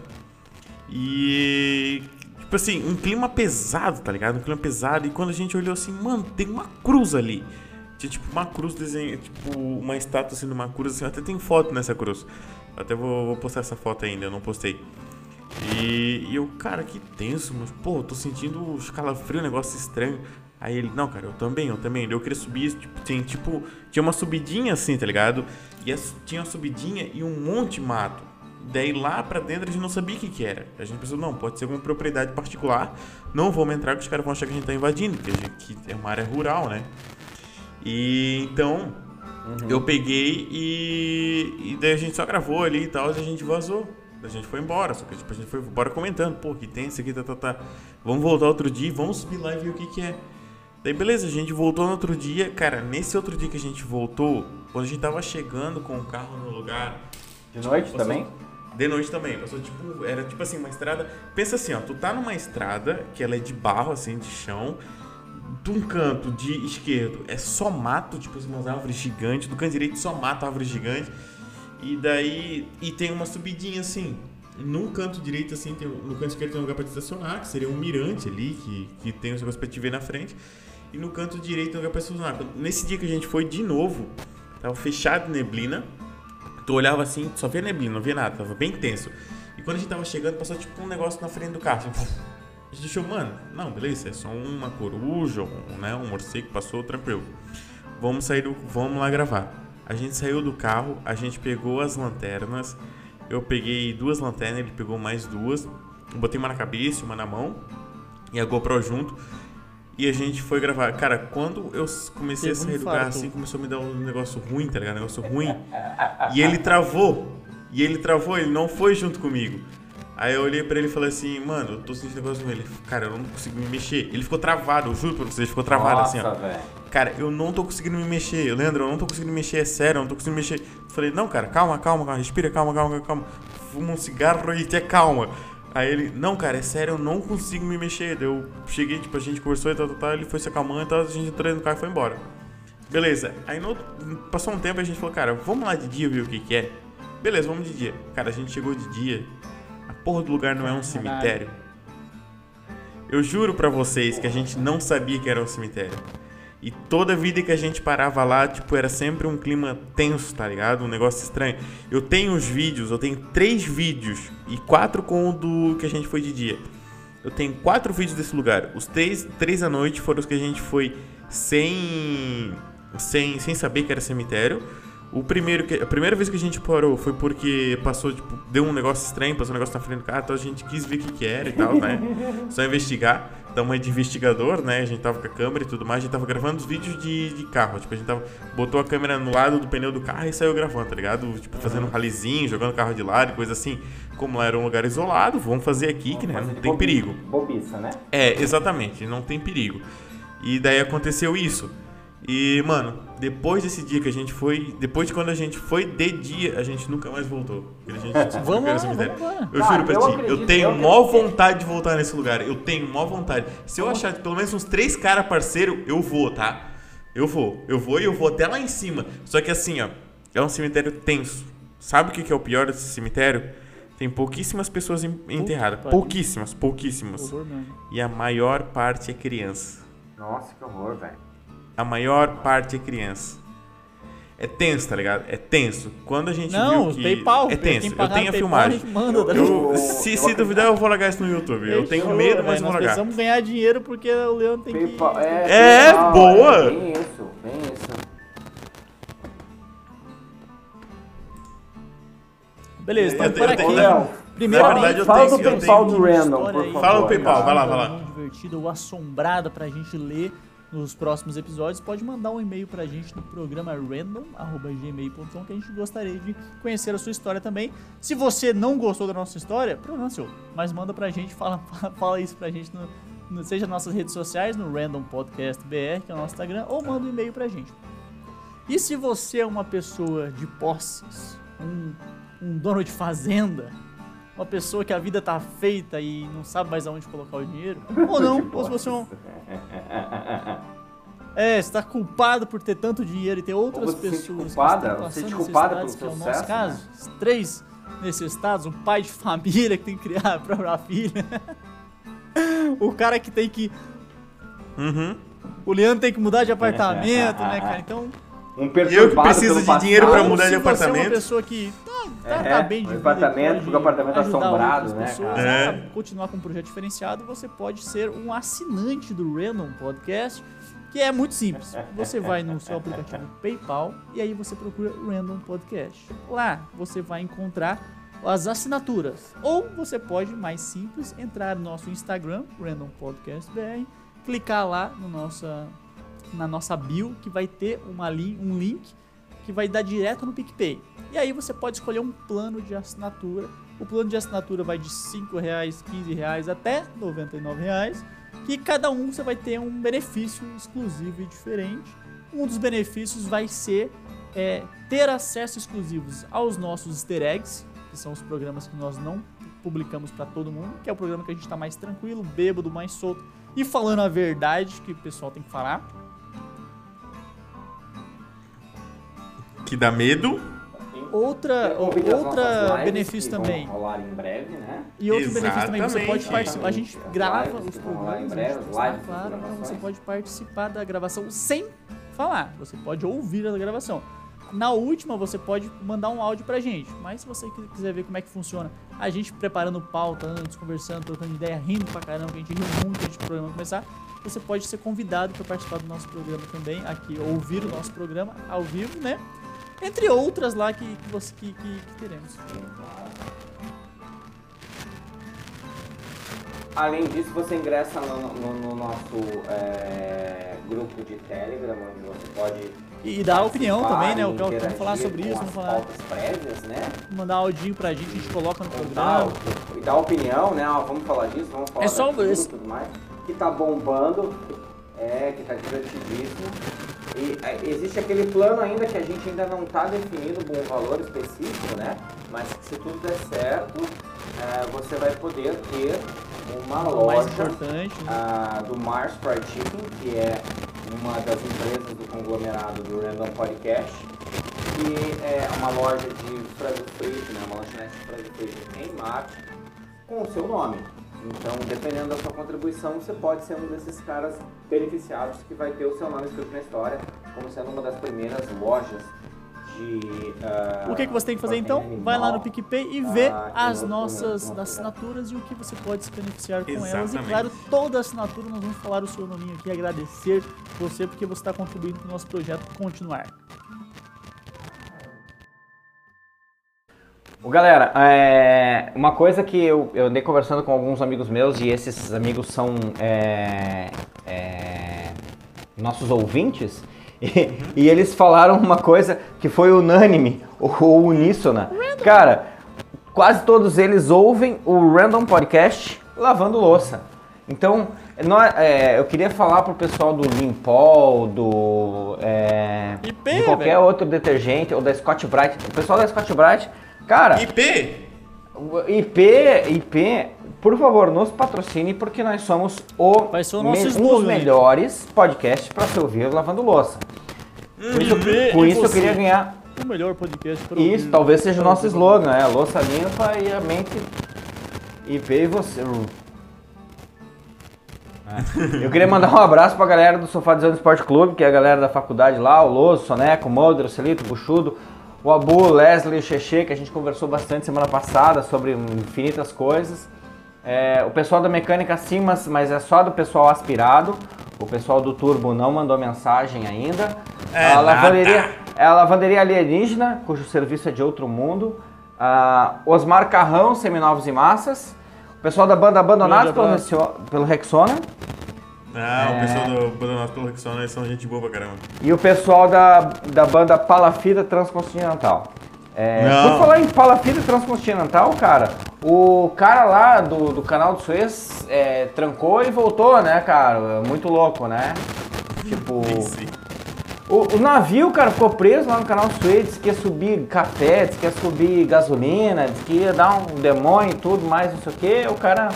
E. Tipo assim, um clima pesado, tá ligado? Um clima pesado. E quando a gente olhou assim, mano, tem uma cruz ali. Tinha tipo uma cruz desenhada, tipo uma estátua assim uma cruz assim. Até tem foto nessa cruz. Até vou, vou postar essa foto ainda, eu não postei. E, e eu, cara, que tenso, mas pô, eu tô sentindo escalafrio, um negócio estranho. Aí ele, não, cara, eu também, eu também. Eu queria subir, tipo, tem, tipo, tinha uma subidinha assim, tá ligado? E tinha uma subidinha e um monte de mato. Daí lá pra dentro a gente não sabia o que que era. A gente pensou, não, pode ser alguma propriedade particular. Não vamos entrar que os caras vão achar que a gente tá invadindo, porque que é uma área rural, né? E então, eu peguei e, e daí a gente só gravou ali e tal, e a gente vazou. A gente foi embora, só que tipo, a gente foi embora comentando, pô, que tem isso aqui, tá, tá, tá. Vamos voltar outro dia, vamos subir lá e ver o que que é. Daí beleza, a gente voltou no outro dia, cara, nesse outro dia que a gente voltou, quando a gente tava chegando com o carro no lugar, De noite Passou- também? De noite também. Passou tipo. Era tipo assim, uma estrada. Pensa assim, ó. Tu tá numa estrada que ela é de barro, assim, de chão. De um canto de esquerdo é só mato, tipo assim, umas árvores gigantes. Do canto direito só mato, árvore gigante. E daí. E tem uma subidinha assim. Num canto direito, assim, tem, no canto esquerdo tem um lugar te estacionar, que seria um mirante ali, que, que tem os negócios pra te ver na frente. E no canto direito tem um lugar pra estacionar. Nesse dia que a gente foi de novo, tava fechado neblina. Tu olhava assim, só via neblina, não via nada, tava bem tenso. E quando a gente tava chegando, passou tipo um negócio na frente do carro. Assim, gente achou, mano, não, beleza, é só uma coruja, um, né, um morcego, passou tranquilo. Vamos sair do. Vamos lá gravar. A gente saiu do carro, a gente pegou as lanternas. Eu peguei duas lanternas, ele pegou mais duas. Eu botei uma na cabeça, uma na mão. E a GoPro junto. E a gente foi gravar. Cara, quando eu comecei a Teve um sair do carro assim, começou a me dar um negócio ruim, tá ligado? Um negócio ruim. E ele travou. E ele travou, ele não foi junto comigo. Aí eu olhei pra ele e falei assim, mano, eu tô sentindo negócio ruim. Ele, cara, eu não consigo me mexer. Ele ficou travado, eu juro pra vocês, ficou travado Nossa, assim, ó. velho. Cara, eu não tô conseguindo me mexer. Leandro, eu não tô conseguindo me mexer, é sério, eu não tô conseguindo me mexer. Eu falei, não, cara, calma, calma, calma, respira, calma, calma, calma. Fuma um cigarro e te calma. Aí ele, não, cara, é sério, eu não consigo me mexer. Daí Eu cheguei, tipo, a gente conversou e tal, tal, tal, ele foi se acalmando e tal, a gente entrou no carro e foi embora. Beleza, aí no passou um tempo e a gente falou, cara, vamos lá de dia ver o que que é. Beleza, vamos de dia. Cara, a gente chegou de dia, porra do lugar não é um cemitério. Eu juro pra vocês que a gente não sabia que era um cemitério. E toda vida que a gente parava lá, tipo, era sempre um clima tenso, tá ligado? Um negócio estranho. Eu tenho os vídeos, eu tenho três vídeos e quatro com o do que a gente foi de dia. Eu tenho quatro vídeos desse lugar. Os três, três à noite foram os que a gente foi sem, sem, sem saber que era cemitério. O primeiro que, a primeira vez que a gente parou foi porque passou, tipo, deu um negócio estranho, passou um negócio na frente do carro, então a gente quis ver o que, que era e tal, né? (laughs) Só investigar. Então, uma de investigador, né? A gente tava com a câmera e tudo mais, a gente tava gravando os vídeos de, de carro. Tipo, a gente tava, botou a câmera no lado do pneu do carro e saiu gravando, tá ligado? Tipo, fazendo um ralizinho, jogando o carro de lado e coisa assim. Como lá era um lugar isolado, vamos fazer aqui, que né, não tem perigo. Bobiça, né? É, exatamente, não tem perigo. E daí aconteceu isso. E, mano, depois desse dia que a gente foi, depois de quando a gente foi de dia, a gente nunca mais voltou. A gente (laughs) Vamos lá, cemitério. vamos lá. Eu juro pra eu ti, acredito, eu tenho eu mó acredito. vontade de voltar nesse lugar. Eu tenho mó vontade. Se eu achar pelo menos uns três caras parceiro, eu vou, tá? Eu vou. Eu vou e eu vou até lá em cima. Só que assim, ó, é um cemitério tenso. Sabe o que é o pior desse cemitério? Tem pouquíssimas pessoas enterradas. pariu. Pouquíssimas, pouquíssimas. E a maior parte é criança. Nossa, que horror, velho. A maior parte é criança. É tenso, tá ligado? É tenso. Quando a gente Não, viu que... PayPal. É tenso. Eu tenho a PayPal, filmagem. manda, tá Eu- Eu- se eu se duvidar, eu vou largar isso no YouTube. Eu tenho medo, mas velho, vou Nós largar. precisamos ganhar dinheiro porque o Leão tem que... PayPal, é, É, PayPal, boa. É, bem isso, bem isso. Beleza, tenho- por aqui. Léo, Primeiramente, Na verdade, eu fala tenho- do eu PayPal tenho do Random, por favor. Fala o PayPal, vai lá, vai lá. Muito divertida ou assombrada pra gente ler nos próximos episódios, pode mandar um e-mail pra gente no programa random.gmail.com que a gente gostaria de conhecer a sua história também. Se você não gostou da nossa história, problema seu, mas manda pra gente, (laughs) fala, fala isso pra gente no, seja nas nossas redes sociais, no Random Podcast BR, que é o nosso Instagram, ou manda um e-mail pra gente. E se você é uma pessoa de posses, um, um dono de fazenda, uma pessoa que a vida tá feita e não sabe mais aonde colocar o dinheiro, ou não, ou se você é um, é, você tá culpado por ter tanto dinheiro e ter outras Ou você pessoas culpada, que estão você se culpada necessidades, que pelo é o nosso sucesso, caso. Os Três necessitados, um pai de (laughs) família que tem que criar a própria filha. (laughs) o cara que tem que... Uhum. O Leandro tem que mudar de apartamento, né, cara? (laughs) Então, Um Eu que perturbado preciso pelo de dinheiro pra passado. mudar de se você é uma apartamento. pessoa que tá, tá, É, tá bem de um apartamento, porque o apartamento tá ajudar assombrado, né, pessoas É. continuar com um projeto diferenciado, você pode ser um assinante do Random Podcast, que é muito simples. Você vai no seu aplicativo PayPal e aí você procura Random Podcast. Lá você vai encontrar as assinaturas. Ou você pode, mais simples, entrar no nosso Instagram, Random Podcast BR, clicar lá no nossa, na nossa bio, que vai ter uma um link que vai dar direto no PicPay. E aí você pode escolher um plano de assinatura. O plano de assinatura vai de 5 reais, 15 reais até 99 reais, que cada um você vai ter um benefício exclusivo e diferente. Um dos benefícios vai ser é, ter acesso exclusivos aos nossos easter eggs, que são os programas que nós não publicamos para todo mundo, que é o programa que a gente está mais tranquilo, bêbado, mais solto e falando a verdade que o pessoal tem que falar. Que dá medo. Outra, outra benefício também. breve, né? E outro benefício também, você pode Exatamente. participar. A gente grava os programas, a breve, gente lives, claro, as então você pode participar da gravação sem falar. Você pode ouvir a gravação. Na última, você pode mandar um áudio pra gente. Mas se você qui- quiser ver como é que funciona, a gente preparando pauta antes, conversando, trocando ideia, rindo pra caramba, que a gente riu muito antes do programa começar, você pode ser convidado para participar do nosso programa também, aqui, ouvir o nosso programa ao vivo, né? Entre outras lá que, que, você, que, que- que teremos. Além disso, você ingressa no, no- no nosso é, grupo de Telegram, onde você pode. E dar opinião também, né? O Vamos falar sobre isso, vamos falar. prévias, né? Mandar áudio pra gente, a gente coloca no Contar, programa. e dar opinião, né? Ó, vamos falar disso, vamos falar É só daquilo esse- tudo mais. Que tá bombando, é, que tá divertidíssimo. E é, existe aquele plano ainda que a gente ainda não tá definido um valor específico, né? Mas se tudo der certo, é, você vai poder ter uma loja né? ah, do Mars Fried Chicken, que é uma das empresas do conglomerado do Random Podcast, que é uma loja de frango frito, né, uma lanchonete de frango frito em Marte, com o seu nome. Então, dependendo da sua contribuição, você pode ser um desses caras beneficiados que vai ter o seu nome escrito na história, como sendo uma das primeiras lojas de. ah, O que, que você tem que fazer então? proteína Vai lá no animal. PicPay e vê Ah, as nossas assinaturas e o que você pode se beneficiar com elas. E Exatamente. claro, toda assinatura nós vamos falar o seu nominho aqui, agradecer você porque você está contribuindo para o nosso projeto continuar. Galera, é, uma coisa que eu, eu andei conversando com alguns amigos meus e esses amigos são é, é, nossos ouvintes (laughs) e, e eles falaram uma coisa que foi unânime ou uníssona. Cara, quase todos eles ouvem o Random Podcast lavando louça. Então, nó- é, eu queria falar pro pessoal do Limpol, do é, IP, de qualquer velho. outro detergente ou da Scott Bright. O pessoal da Scott Bright, cara, IP? IP, IP, por favor, nos patrocine porque nós somos o Vai ser o me- um dos melhores podcasts para se ouvir lavando louça. Com isso, IP com isso eu queria ganhar O melhor podcast para isso, talvez seja o nosso slogan, é louça limpa e a mente IP e você. É. Eu queria mandar um abraço pra galera do Sofá Design Esporte Clube, que é a galera da faculdade lá, o Loso, Soneco, o Moldro, o Celito, o Buchudo, o Abu, o Leslie, o Cheche, que a gente conversou bastante semana passada sobre infinitas coisas. É, o pessoal da mecânica sim, mas, mas é só do pessoal aspirado. O pessoal do Turbo não mandou mensagem ainda. É a lavanderia, é a lavanderia alienígena, cujo serviço é de outro mundo. Ah, Osmar Carrão, Seminovos e Massas. O pessoal da banda Abandonados pelo, pelo Rexona. Ah, É. o pessoal do Abandonados pelo Rexona, eles são gente boa pra caramba. E o pessoal da, da banda Palafita Transcontinental. É, por falar em Palafita Transcontinental, cara, o cara lá do, do canal do Suez é, trancou e voltou, né, cara? Muito louco, né? Tipo, o, o navio, cara, ficou preso lá no canal do Suez, disse que ia subir café, disse que ia subir gasolina, disse que ia dar um demônio e tudo mais, não sei o que. O cara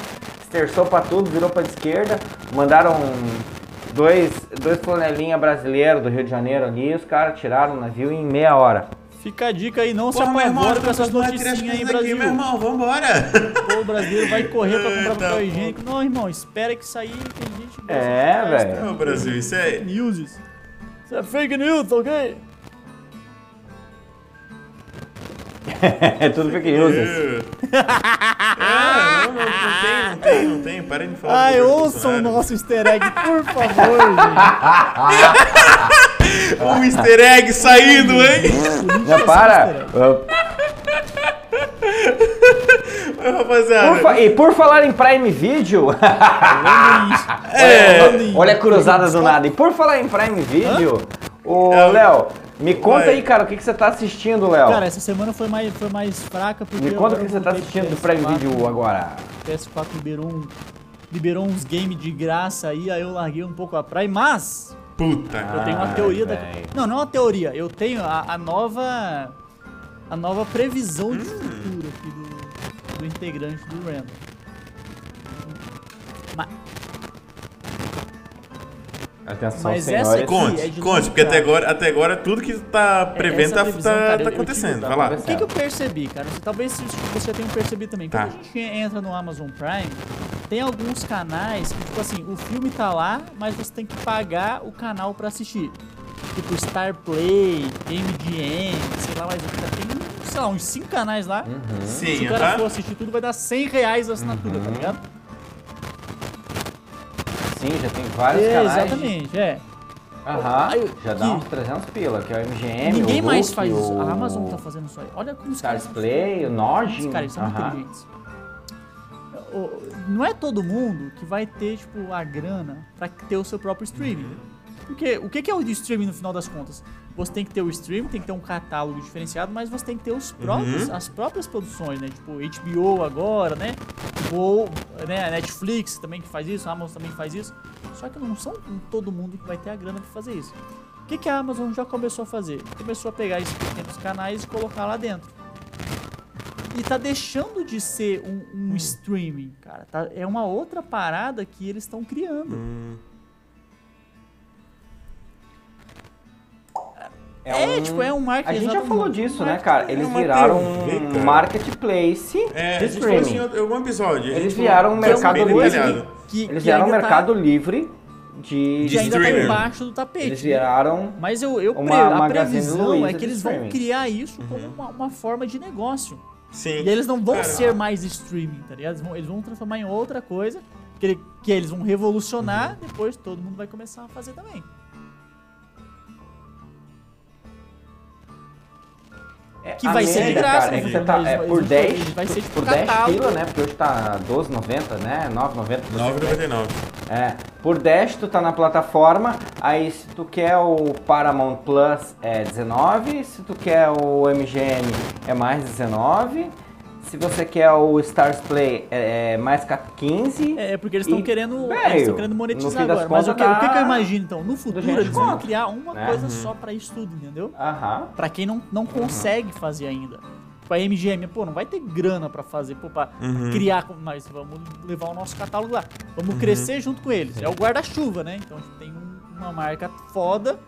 esterçou pra tudo, virou pra esquerda, mandaram dois, dois flanelinha brasileiros do Rio de Janeiro ali, os caras tiraram o navio em meia hora. Fica a dica aí, não se meu irmão, apavora com essas tô acostumado a tirar as noticinhas aí, Brasil. meu irmão, vambora. Pô, o brasileiro vai correr pra comprar Eita, (laughs) papel pô. higiênico. Não, irmão, espera que sair, tem gente... É, velho. Ô, Brasil, isso é... News. Isso é fake news, tá ok? É tudo fake news. Ah, não, não, não tem, não tem, não tem. Parem de falar. Ai, ouçam o nosso easter egg, por favor, gente. (laughs) Um easter egg saindo, hein? Não, para! Rapaziada. Por e por falar em Prime Video, (laughs) isso. É. Olha a cruzada do nada. E por falar em Prime Video, ô É, Léo, me conta vai. aí, cara, o que, que você tá assistindo, Léo? Cara, essa semana foi mais, foi mais fraca porque. Me conta o que você tá assistindo do Prime PS4. Video agora. PS4 liberou, um, liberou uns games de graça aí, aí eu larguei um pouco a Prime, mas Puta. eu tenho uma Ai, teoria da. velho. Não, não é uma teoria, eu tenho a, a nova. A nova previsão Hum. de futuro aqui do, do integrante do Random. Atenção, Mas essa senhores. aqui- Conte, é de conte, porque até agora, até agora tudo que tá prevendo essa tá, previsão, tá, cara, tá eu tive- acontecendo. tá Vai lá. O que, que eu percebi, cara? Talvez você tenha percebido também. Quando Tá. a gente entra no Amazon Prime, tem alguns canais que, tipo assim, o filme tá lá, mas você tem que pagar o canal pra assistir. Tipo Star Play, MGM, sei lá mais o que. Tem, sei lá, uns 5 canais lá. Se Sim, o cara aham. for assistir tudo, vai dar 100 reais a assinatura, Uhum. tá ligado? Sim, já tem vários É, canais. exatamente, é. Aham, Aí, já dá que- uns 300 pila, que é o MGM, Ninguém o mais faz isso. o A Amazon tá fazendo isso aí. Olha como os Stars caras Play, o Os Nojin. caras são muito aham. inteligentes. Não é todo mundo que vai ter, tipo, a grana pra ter o seu próprio streaming. Porque o que é o streaming no final das contas? Você tem que ter o streaming, tem que ter um catálogo diferenciado, mas você tem que ter os próprios, as próprias produções, né? Tipo, HBO agora, né? Ou né, a Netflix também que faz isso, a Amazon também faz isso. Só que não são todo mundo que vai ter a grana pra fazer isso. O que, que a Amazon já começou a fazer? Começou a pegar esses pequenos canais e colocar lá dentro. E tá deixando de ser um, um streaming, cara. Tá- é uma outra parada que eles estão criando. Hum, É, tipo, é um marketing. A gente já falou um disso, né, cara? Eles uma viraram TV, um marketplace É, de assim streaming. em algum episódio. Eles viraram um mercado livre. Que, Eles que viraram um mercado tá, livre de... de ainda tá streamer. embaixo do tapete. Eles né? viraram... Mas eu, eu uma pre- a previsão é que eles vão streaming. criar isso como uma, uma forma de negócio. Sim. E eles não vão Cara, ser mais streaming, tá ligado? Eles vão, eles vão transformar em outra coisa que, ele- que eles vão revolucionar, Uhum. depois todo mundo vai começar a fazer também. Que vai ser de graça, cara, né? é você tá, é, por vão- 10, eles- vai ser por 10 catálogo. pila, né? Porque hoje tá 12,90, né? 9,90. 9,99. É, por 10 tu tá na plataforma, aí se tu quer o Paramount Plus é 19, se tu quer o MGM é mais 19, se você quer o Stars Play é, é mais ca- 15. É, porque eles estão querendo, velho, eles estão querendo monetizar agora. Mas o que, contas o que que eu dá- imagino então? No futuro eles vão criar uma né? coisa Uhum. só pra isso tudo, entendeu? Aham. Pra quem não, não consegue fazer ainda. Tipo, a MGM, pô, não vai ter grana pra fazer, pô, pra Uhum. criar, mas vamos levar o nosso catálogo lá. Vamos crescer junto com eles. É o guarda-chuva, né? Então a gente tem um- uma marca foda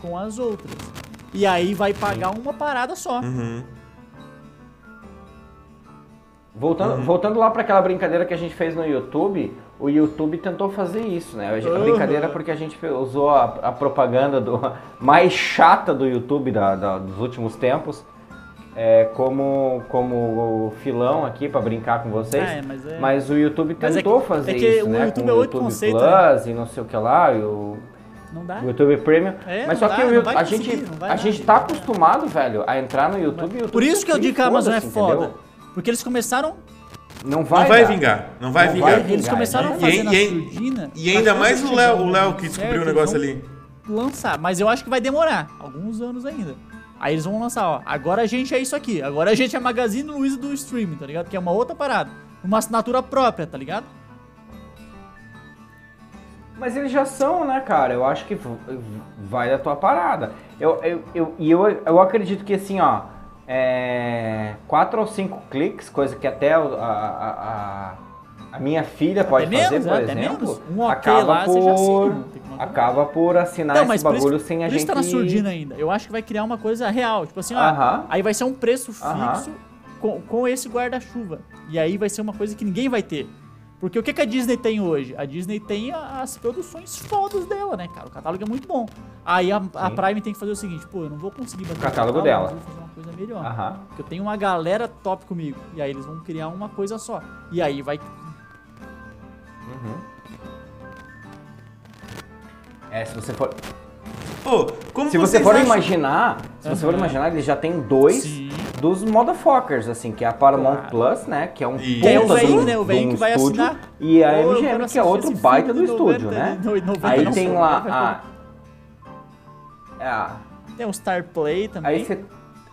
com as outras. E aí vai pagar uma parada só. Uhum. Voltando, voltando lá para aquela brincadeira que a gente fez no YouTube, o YouTube tentou fazer isso, né? A Uhum. brincadeira porque a gente usou a, a propaganda do, (laughs) mais chata do YouTube da- da- dos últimos tempos é, como, como filão aqui para brincar com vocês. É, mas é- Mas o YouTube é tentou que- fazer é que isso, o né? YouTube com é o YouTube conceito, Plus e não sei o que lá, e o, Não dá. o YouTube Premium. É, mas só dá, que o a gente, a gente tá acostumado, velho, a entrar no YouTube e o YouTube Por isso que eu digo que a Amazon é foda. entendeu? Porque eles começaram Não vai, não vai vingar. Não vai Não vingar. vai Eles começaram a né? fazer E- na e- surdina. E ainda mais o Léo, o Léo momento que descobriu certo, o negócio ali. Lançar, mas eu acho que vai demorar alguns anos ainda. Aí eles vão lançar, ó. Agora a gente é isso aqui. Agora a gente é Magazine Luiza do streaming, tá ligado? Que é uma outra parada. Uma assinatura própria, tá ligado? Mas eles já são, né, cara? Eu acho que vai da tua parada. Eu, eu, eu, e eu, eu acredito que assim, ó, é, quatro ou cinco cliques, coisa que até a, a, a, a minha filha pode Até fazer, menos, por exemplo. Um ok acaba lá, por assina, acaba por assinar Não, esse por isso, bagulho sem a isso gente tá na surdina ainda. Eu acho que vai criar uma coisa real. Tipo assim, ó. Aham. Aí vai ser um preço fixo Aham. com, com esse guarda-chuva. E aí vai ser uma coisa que ninguém vai ter. Porque o que, que a Disney tem hoje? A Disney tem a- as produções fodas dela, né, cara? O catálogo é muito bom. Aí a, a. Prime tem que fazer o seguinte, pô, eu não vou conseguir bater O catálogo dela. mas eu vou fazer uma coisa melhor. Aham. Porque eu tenho uma galera top comigo. E aí eles vão criar uma coisa só. E aí vai. Uhum. É, se você for, Ô, como se você for acham- imaginar, se você for imaginar, eles já tem dois Sim. Dos motherfuckers, assim, que é a Paramount Claro. Plus, né? Que é um E- puta é o um- velhinho, né? O um velhinho que vai estúdio, assinar. E a MGM, que é outro baita do estúdio, 90, né? (laughs) no- 90 Aí não, tem lá (laughs) a... É, Tem o Star Play também. aí você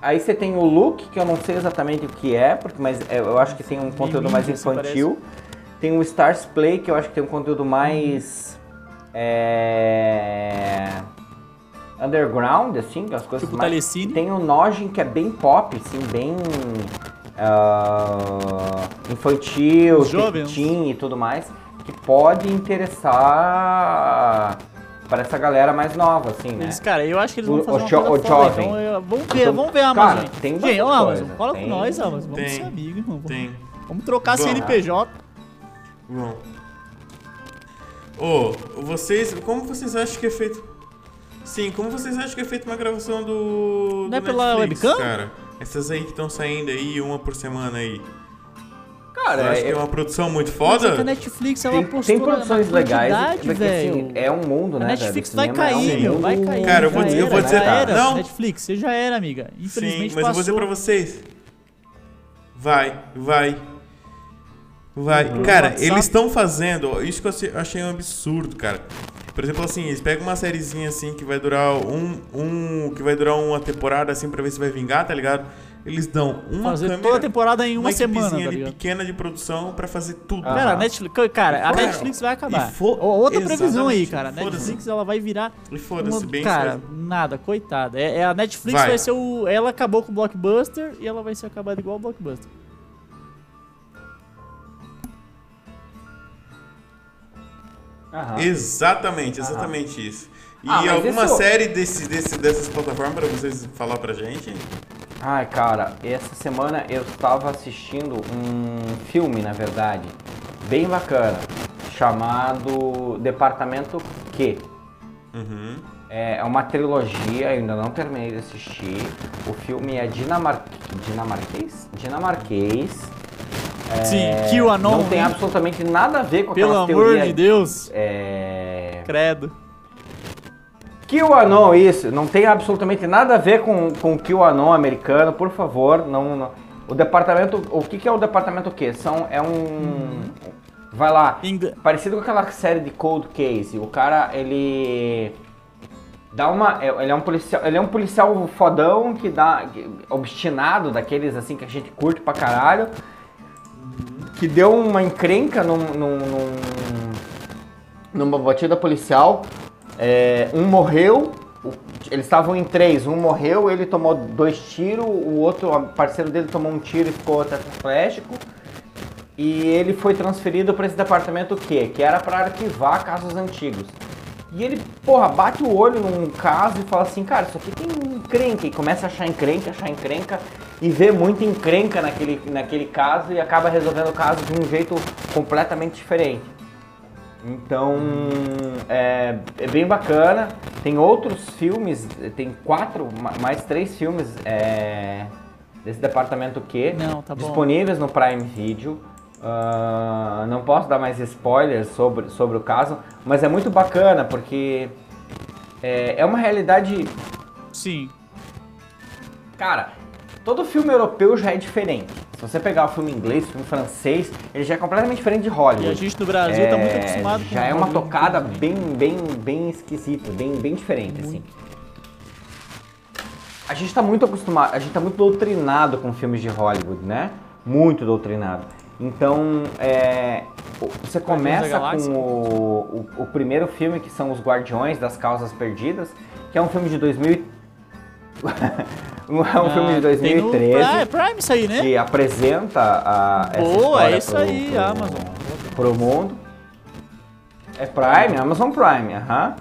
aí você tem o look, que eu não sei exatamente o que é, porque mas é, eu acho que tem um conteúdo mais infantil. Tem o Stars Play, que eu acho que tem um conteúdo mais é, underground, assim, que as coisas Tipo mais... Telecine. Tem o Nojin, que é bem pop, assim, bem ah, infantil, teen e tudo mais, que pode interessar para essa galera mais nova, assim, né? Eles, cara, eu acho que eles vão O- fazer o uma jo- coisa o foda, jovem. então, eu- vamos ver, Então, vamos ver a cara, Amazon. tem Gente, ô Amazon, cola tem. com nós, Amazon. Vamos Tem. ser amigos, irmão. Vamos, Tem. vamos trocar a Vamos. CNPJ. Bom. Ô, vocês. Como vocês acham que é feito. Sim, como vocês acham que é feita uma gravação do. Não é do pela Netflix, webcam? Cara? Essas aí que estão saindo aí, uma por semana aí. Cara, Você acha que é uma produção muito Mas é a foda? Netflix, ela tem, tem produções legais, porque, velho. assim, é um mundo, A né? Netflix velho? vai é um cair, meu, vai mundo- cair. Cara, eu vou dizer- eu era, vou dizer- era. não. Netflix, você já era, amiga. Sim, Infelizmente mas eu vou dizer passou. pra vocês. Vai, vai. Vai. Uhum. Cara, WhatsApp. eles estão fazendo. Isso que eu achei um absurdo, cara. Por exemplo, assim, eles pegam uma sériezinha assim que vai durar um. um que vai durar uma temporada assim pra ver se vai vingar, tá ligado? Eles dão uma Fazer câmera, toda a temporada em uma, uma semana, tá ali pequena de produção pra fazer tudo. Cara, a. Netflix, cara, a Netflix vai acabar. Outra previsão aí, cara. A foda-se. Netflix ela vai virar. E foda-se, uma- bem Cara, nada, coitada. É, é a Netflix Vai. vai. ser o. Ela acabou com o Blockbuster e ela vai ser acabada igual o Blockbuster. Aham. Exatamente, exatamente isso. E Ah, mas alguma isso- série desse, desse, dessas plataformas pra vocês falar pra gente? Ai, cara, essa semana eu estava assistindo um filme, na verdade, bem bacana, chamado Departamento Q. Uhum. É uma trilogia, eu ainda não terminei de assistir. O filme é dinamar... dinamarquês? Dinamarquês. Sim, É, Kill Anon. Não tem né? absolutamente nada a ver com Pelo aquelas amor teorias... de Deus. É... Credo. QAnon, isso, não tem absolutamente nada a ver com, com o QAnon americano, por favor, não, não- O departamento, o que, que é o departamento Q? São, é um... Vai lá, Ingl- parecido com aquela série de Cold Case, o cara, ele... Dá uma, é- ele é um policial, ele é um policial fodão que dá, que- obstinado, daqueles assim que a gente curte pra caralho, que deu uma encrenca num, num- num- numa batida policial. É, um morreu, eles estavam em três, um morreu, ele tomou dois tiros, o outro o parceiro dele tomou um tiro e ficou tetraplégico. E ele foi transferido para esse departamento Q, que era para arquivar casos antigos. E ele, porra, bate o olho num caso e fala assim, cara, isso aqui tem encrenca. E começa a achar encrenca, achar encrenca e vê muita encrenca naquele, naquele caso e acaba resolvendo o caso de um jeito completamente diferente. Então, é, é bem bacana. Tem outros filmes, tem quatro, ma- mais três filmes é, desse departamento Q Não, tá disponíveis no Prime Video. Ah, não posso dar mais spoilers sobre, sobre o caso, mas é muito bacana porque é, é uma realidade. Sim. Cara, todo filme europeu já é diferente. Se você pegar o filme inglês, o filme francês, ele já é completamente diferente de E Hollywood. a gente no Brasil tá muito É, acostumado com Já é uma tocada também. bem, bem, bem esquisita, bem, bem diferente, assim. A gente tá muito acostumado, a gente tá muito doutrinado com filmes de Hollywood, né? Muito doutrinado. Então, é, você começa com o, o, o primeiro filme, que são Os Guardiões das Causas Perdidas, que é um filme de 2000 (laughs) e- é um filme de Ah, tem no- 2013 Ah, é Prime isso aí, né? que apresenta a, essa Boa, é isso pro, aí, pro, Amazon. pro mundo. É Prime, Amazon Prime, aham.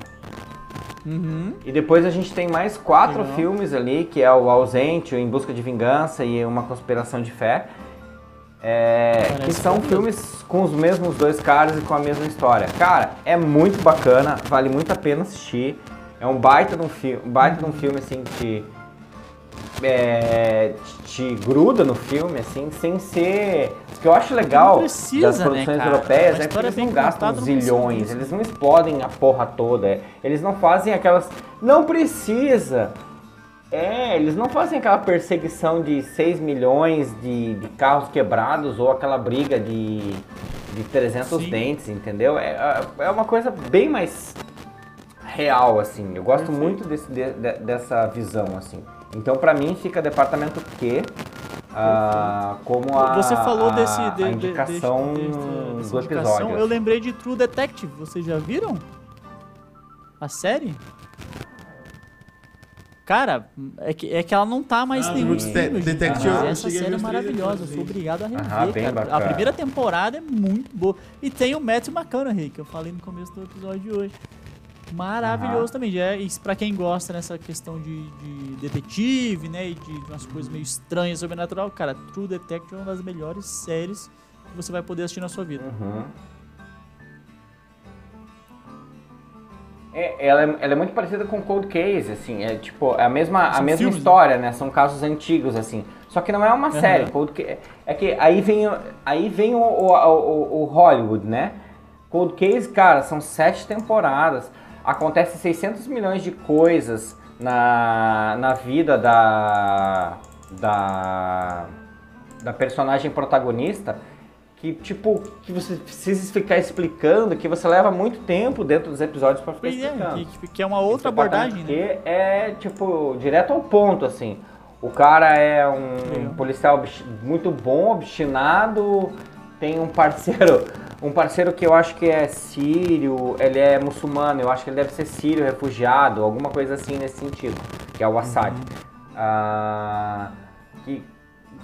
Uhum. E depois a gente tem mais quatro Legal. filmes ali, que é o Ausente, o Em Busca de Vingança e Uma Conspiração de Fé. É, que são mesmo. filmes com os mesmos dois caras e com a mesma história. Cara, é muito bacana, vale muito a pena assistir. É um baita de um, fi baita de um filme assim que é, te, gruda no filme, assim, sem ser. O que eu acho legal precisa, das né, produções cara? europeias é que história eles não gastam zilhões, eles não explodem a porra toda. é. Eles não fazem aquelas. Não precisa! É, eles não fazem aquela perseguição de 6 milhões de, de carros quebrados ou aquela briga de, de 300 Sim. dentes, entendeu? É, é uma coisa bem mais real, assim. Eu gosto Perfeito. muito desse, de- de- dessa visão, assim. Então, pra mim, fica Departamento Q ah, como a, Você falou a, desse a de, de- indicação desta- dessa do indicação. episódio. Eu lembrei de True Detective. Vocês já viram? A série? Cara, é que, é que ela não tá mais Ah, nenhum filme. Em Detective, mas essa a série é maravilhosa. Sou obrigado a rever, Aham, bem cara. A primeira temporada é muito boa. E tem o Matthew McConaughey, que eu falei no começo do episódio de hoje. Maravilhoso também. Já é, isso pra quem gosta nessa questão de, de detetive, né? E de, umas coisas meio estranhas, sobrenatural. Cara, True Detective é uma das melhores séries que você vai poder assistir na sua vida. Uhum. É, ela, é, ela é muito parecida com Cold Case, assim, é tipo, é a mesma, a mesma filmes, né? história, né? São casos antigos, assim. Só que não é uma Aham. série. Cold Ca- é que aí vem, o- aí vem o, o, o- o Hollywood, né? Cold Case, cara, são sete temporadas. Acontece 600 milhões de coisas na, na vida da, da, da personagem protagonista que, tipo, que você precisa ficar explicando, que você leva muito tempo dentro dos episódios ficar Pois é, explicando. que, que- que é uma outra departamento abordagem, né? Q é, tipo, direto ao ponto, assim. O cara é um Legal. policial muito bom, obstinado, tem um parceiro, um parceiro que eu acho que é sírio, ele é muçulmano, eu acho que ele deve ser sírio, refugiado, alguma coisa assim nesse sentido, que é o Assad. Uhum. Ah, que,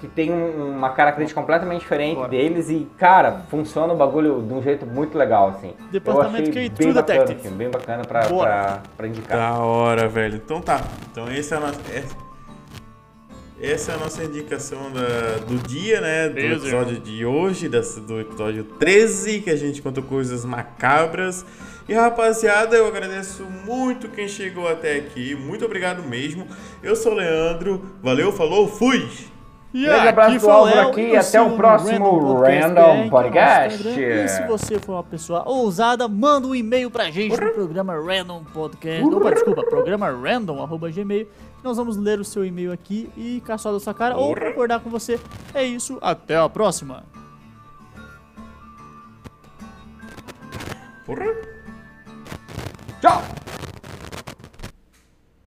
que tem um- uma característica completamente diferente Bora. deles e, cara, funciona o bagulho de um jeito muito legal, assim. Departamento eu Q, achei True bem bacana o Detective. bem bacana pra, pra, pra indicar. Da hora, velho. Então tá. Então esse é a nossa. é- Essa é a nossa indicação da- do dia, né? Do Beleza. episódio de hoje, desse- do episódio 13, que a gente contou coisas macabras. E rapaziada, eu agradeço muito quem chegou até aqui. Muito obrigado mesmo. Eu sou o Leandro. Valeu, falou, fui! E Grande abraço do Álvaro aqui e até o próximo Random Podcast. E se você for uma pessoa ousada, manda um e-mail pra gente no programa Random Podcast. Opa, desculpa, programa Random, arroba gmail. Nós vamos ler o seu e-mail aqui e caçar da sua cara ou concordar com você. É isso, até a próxima. Porra! Tchau!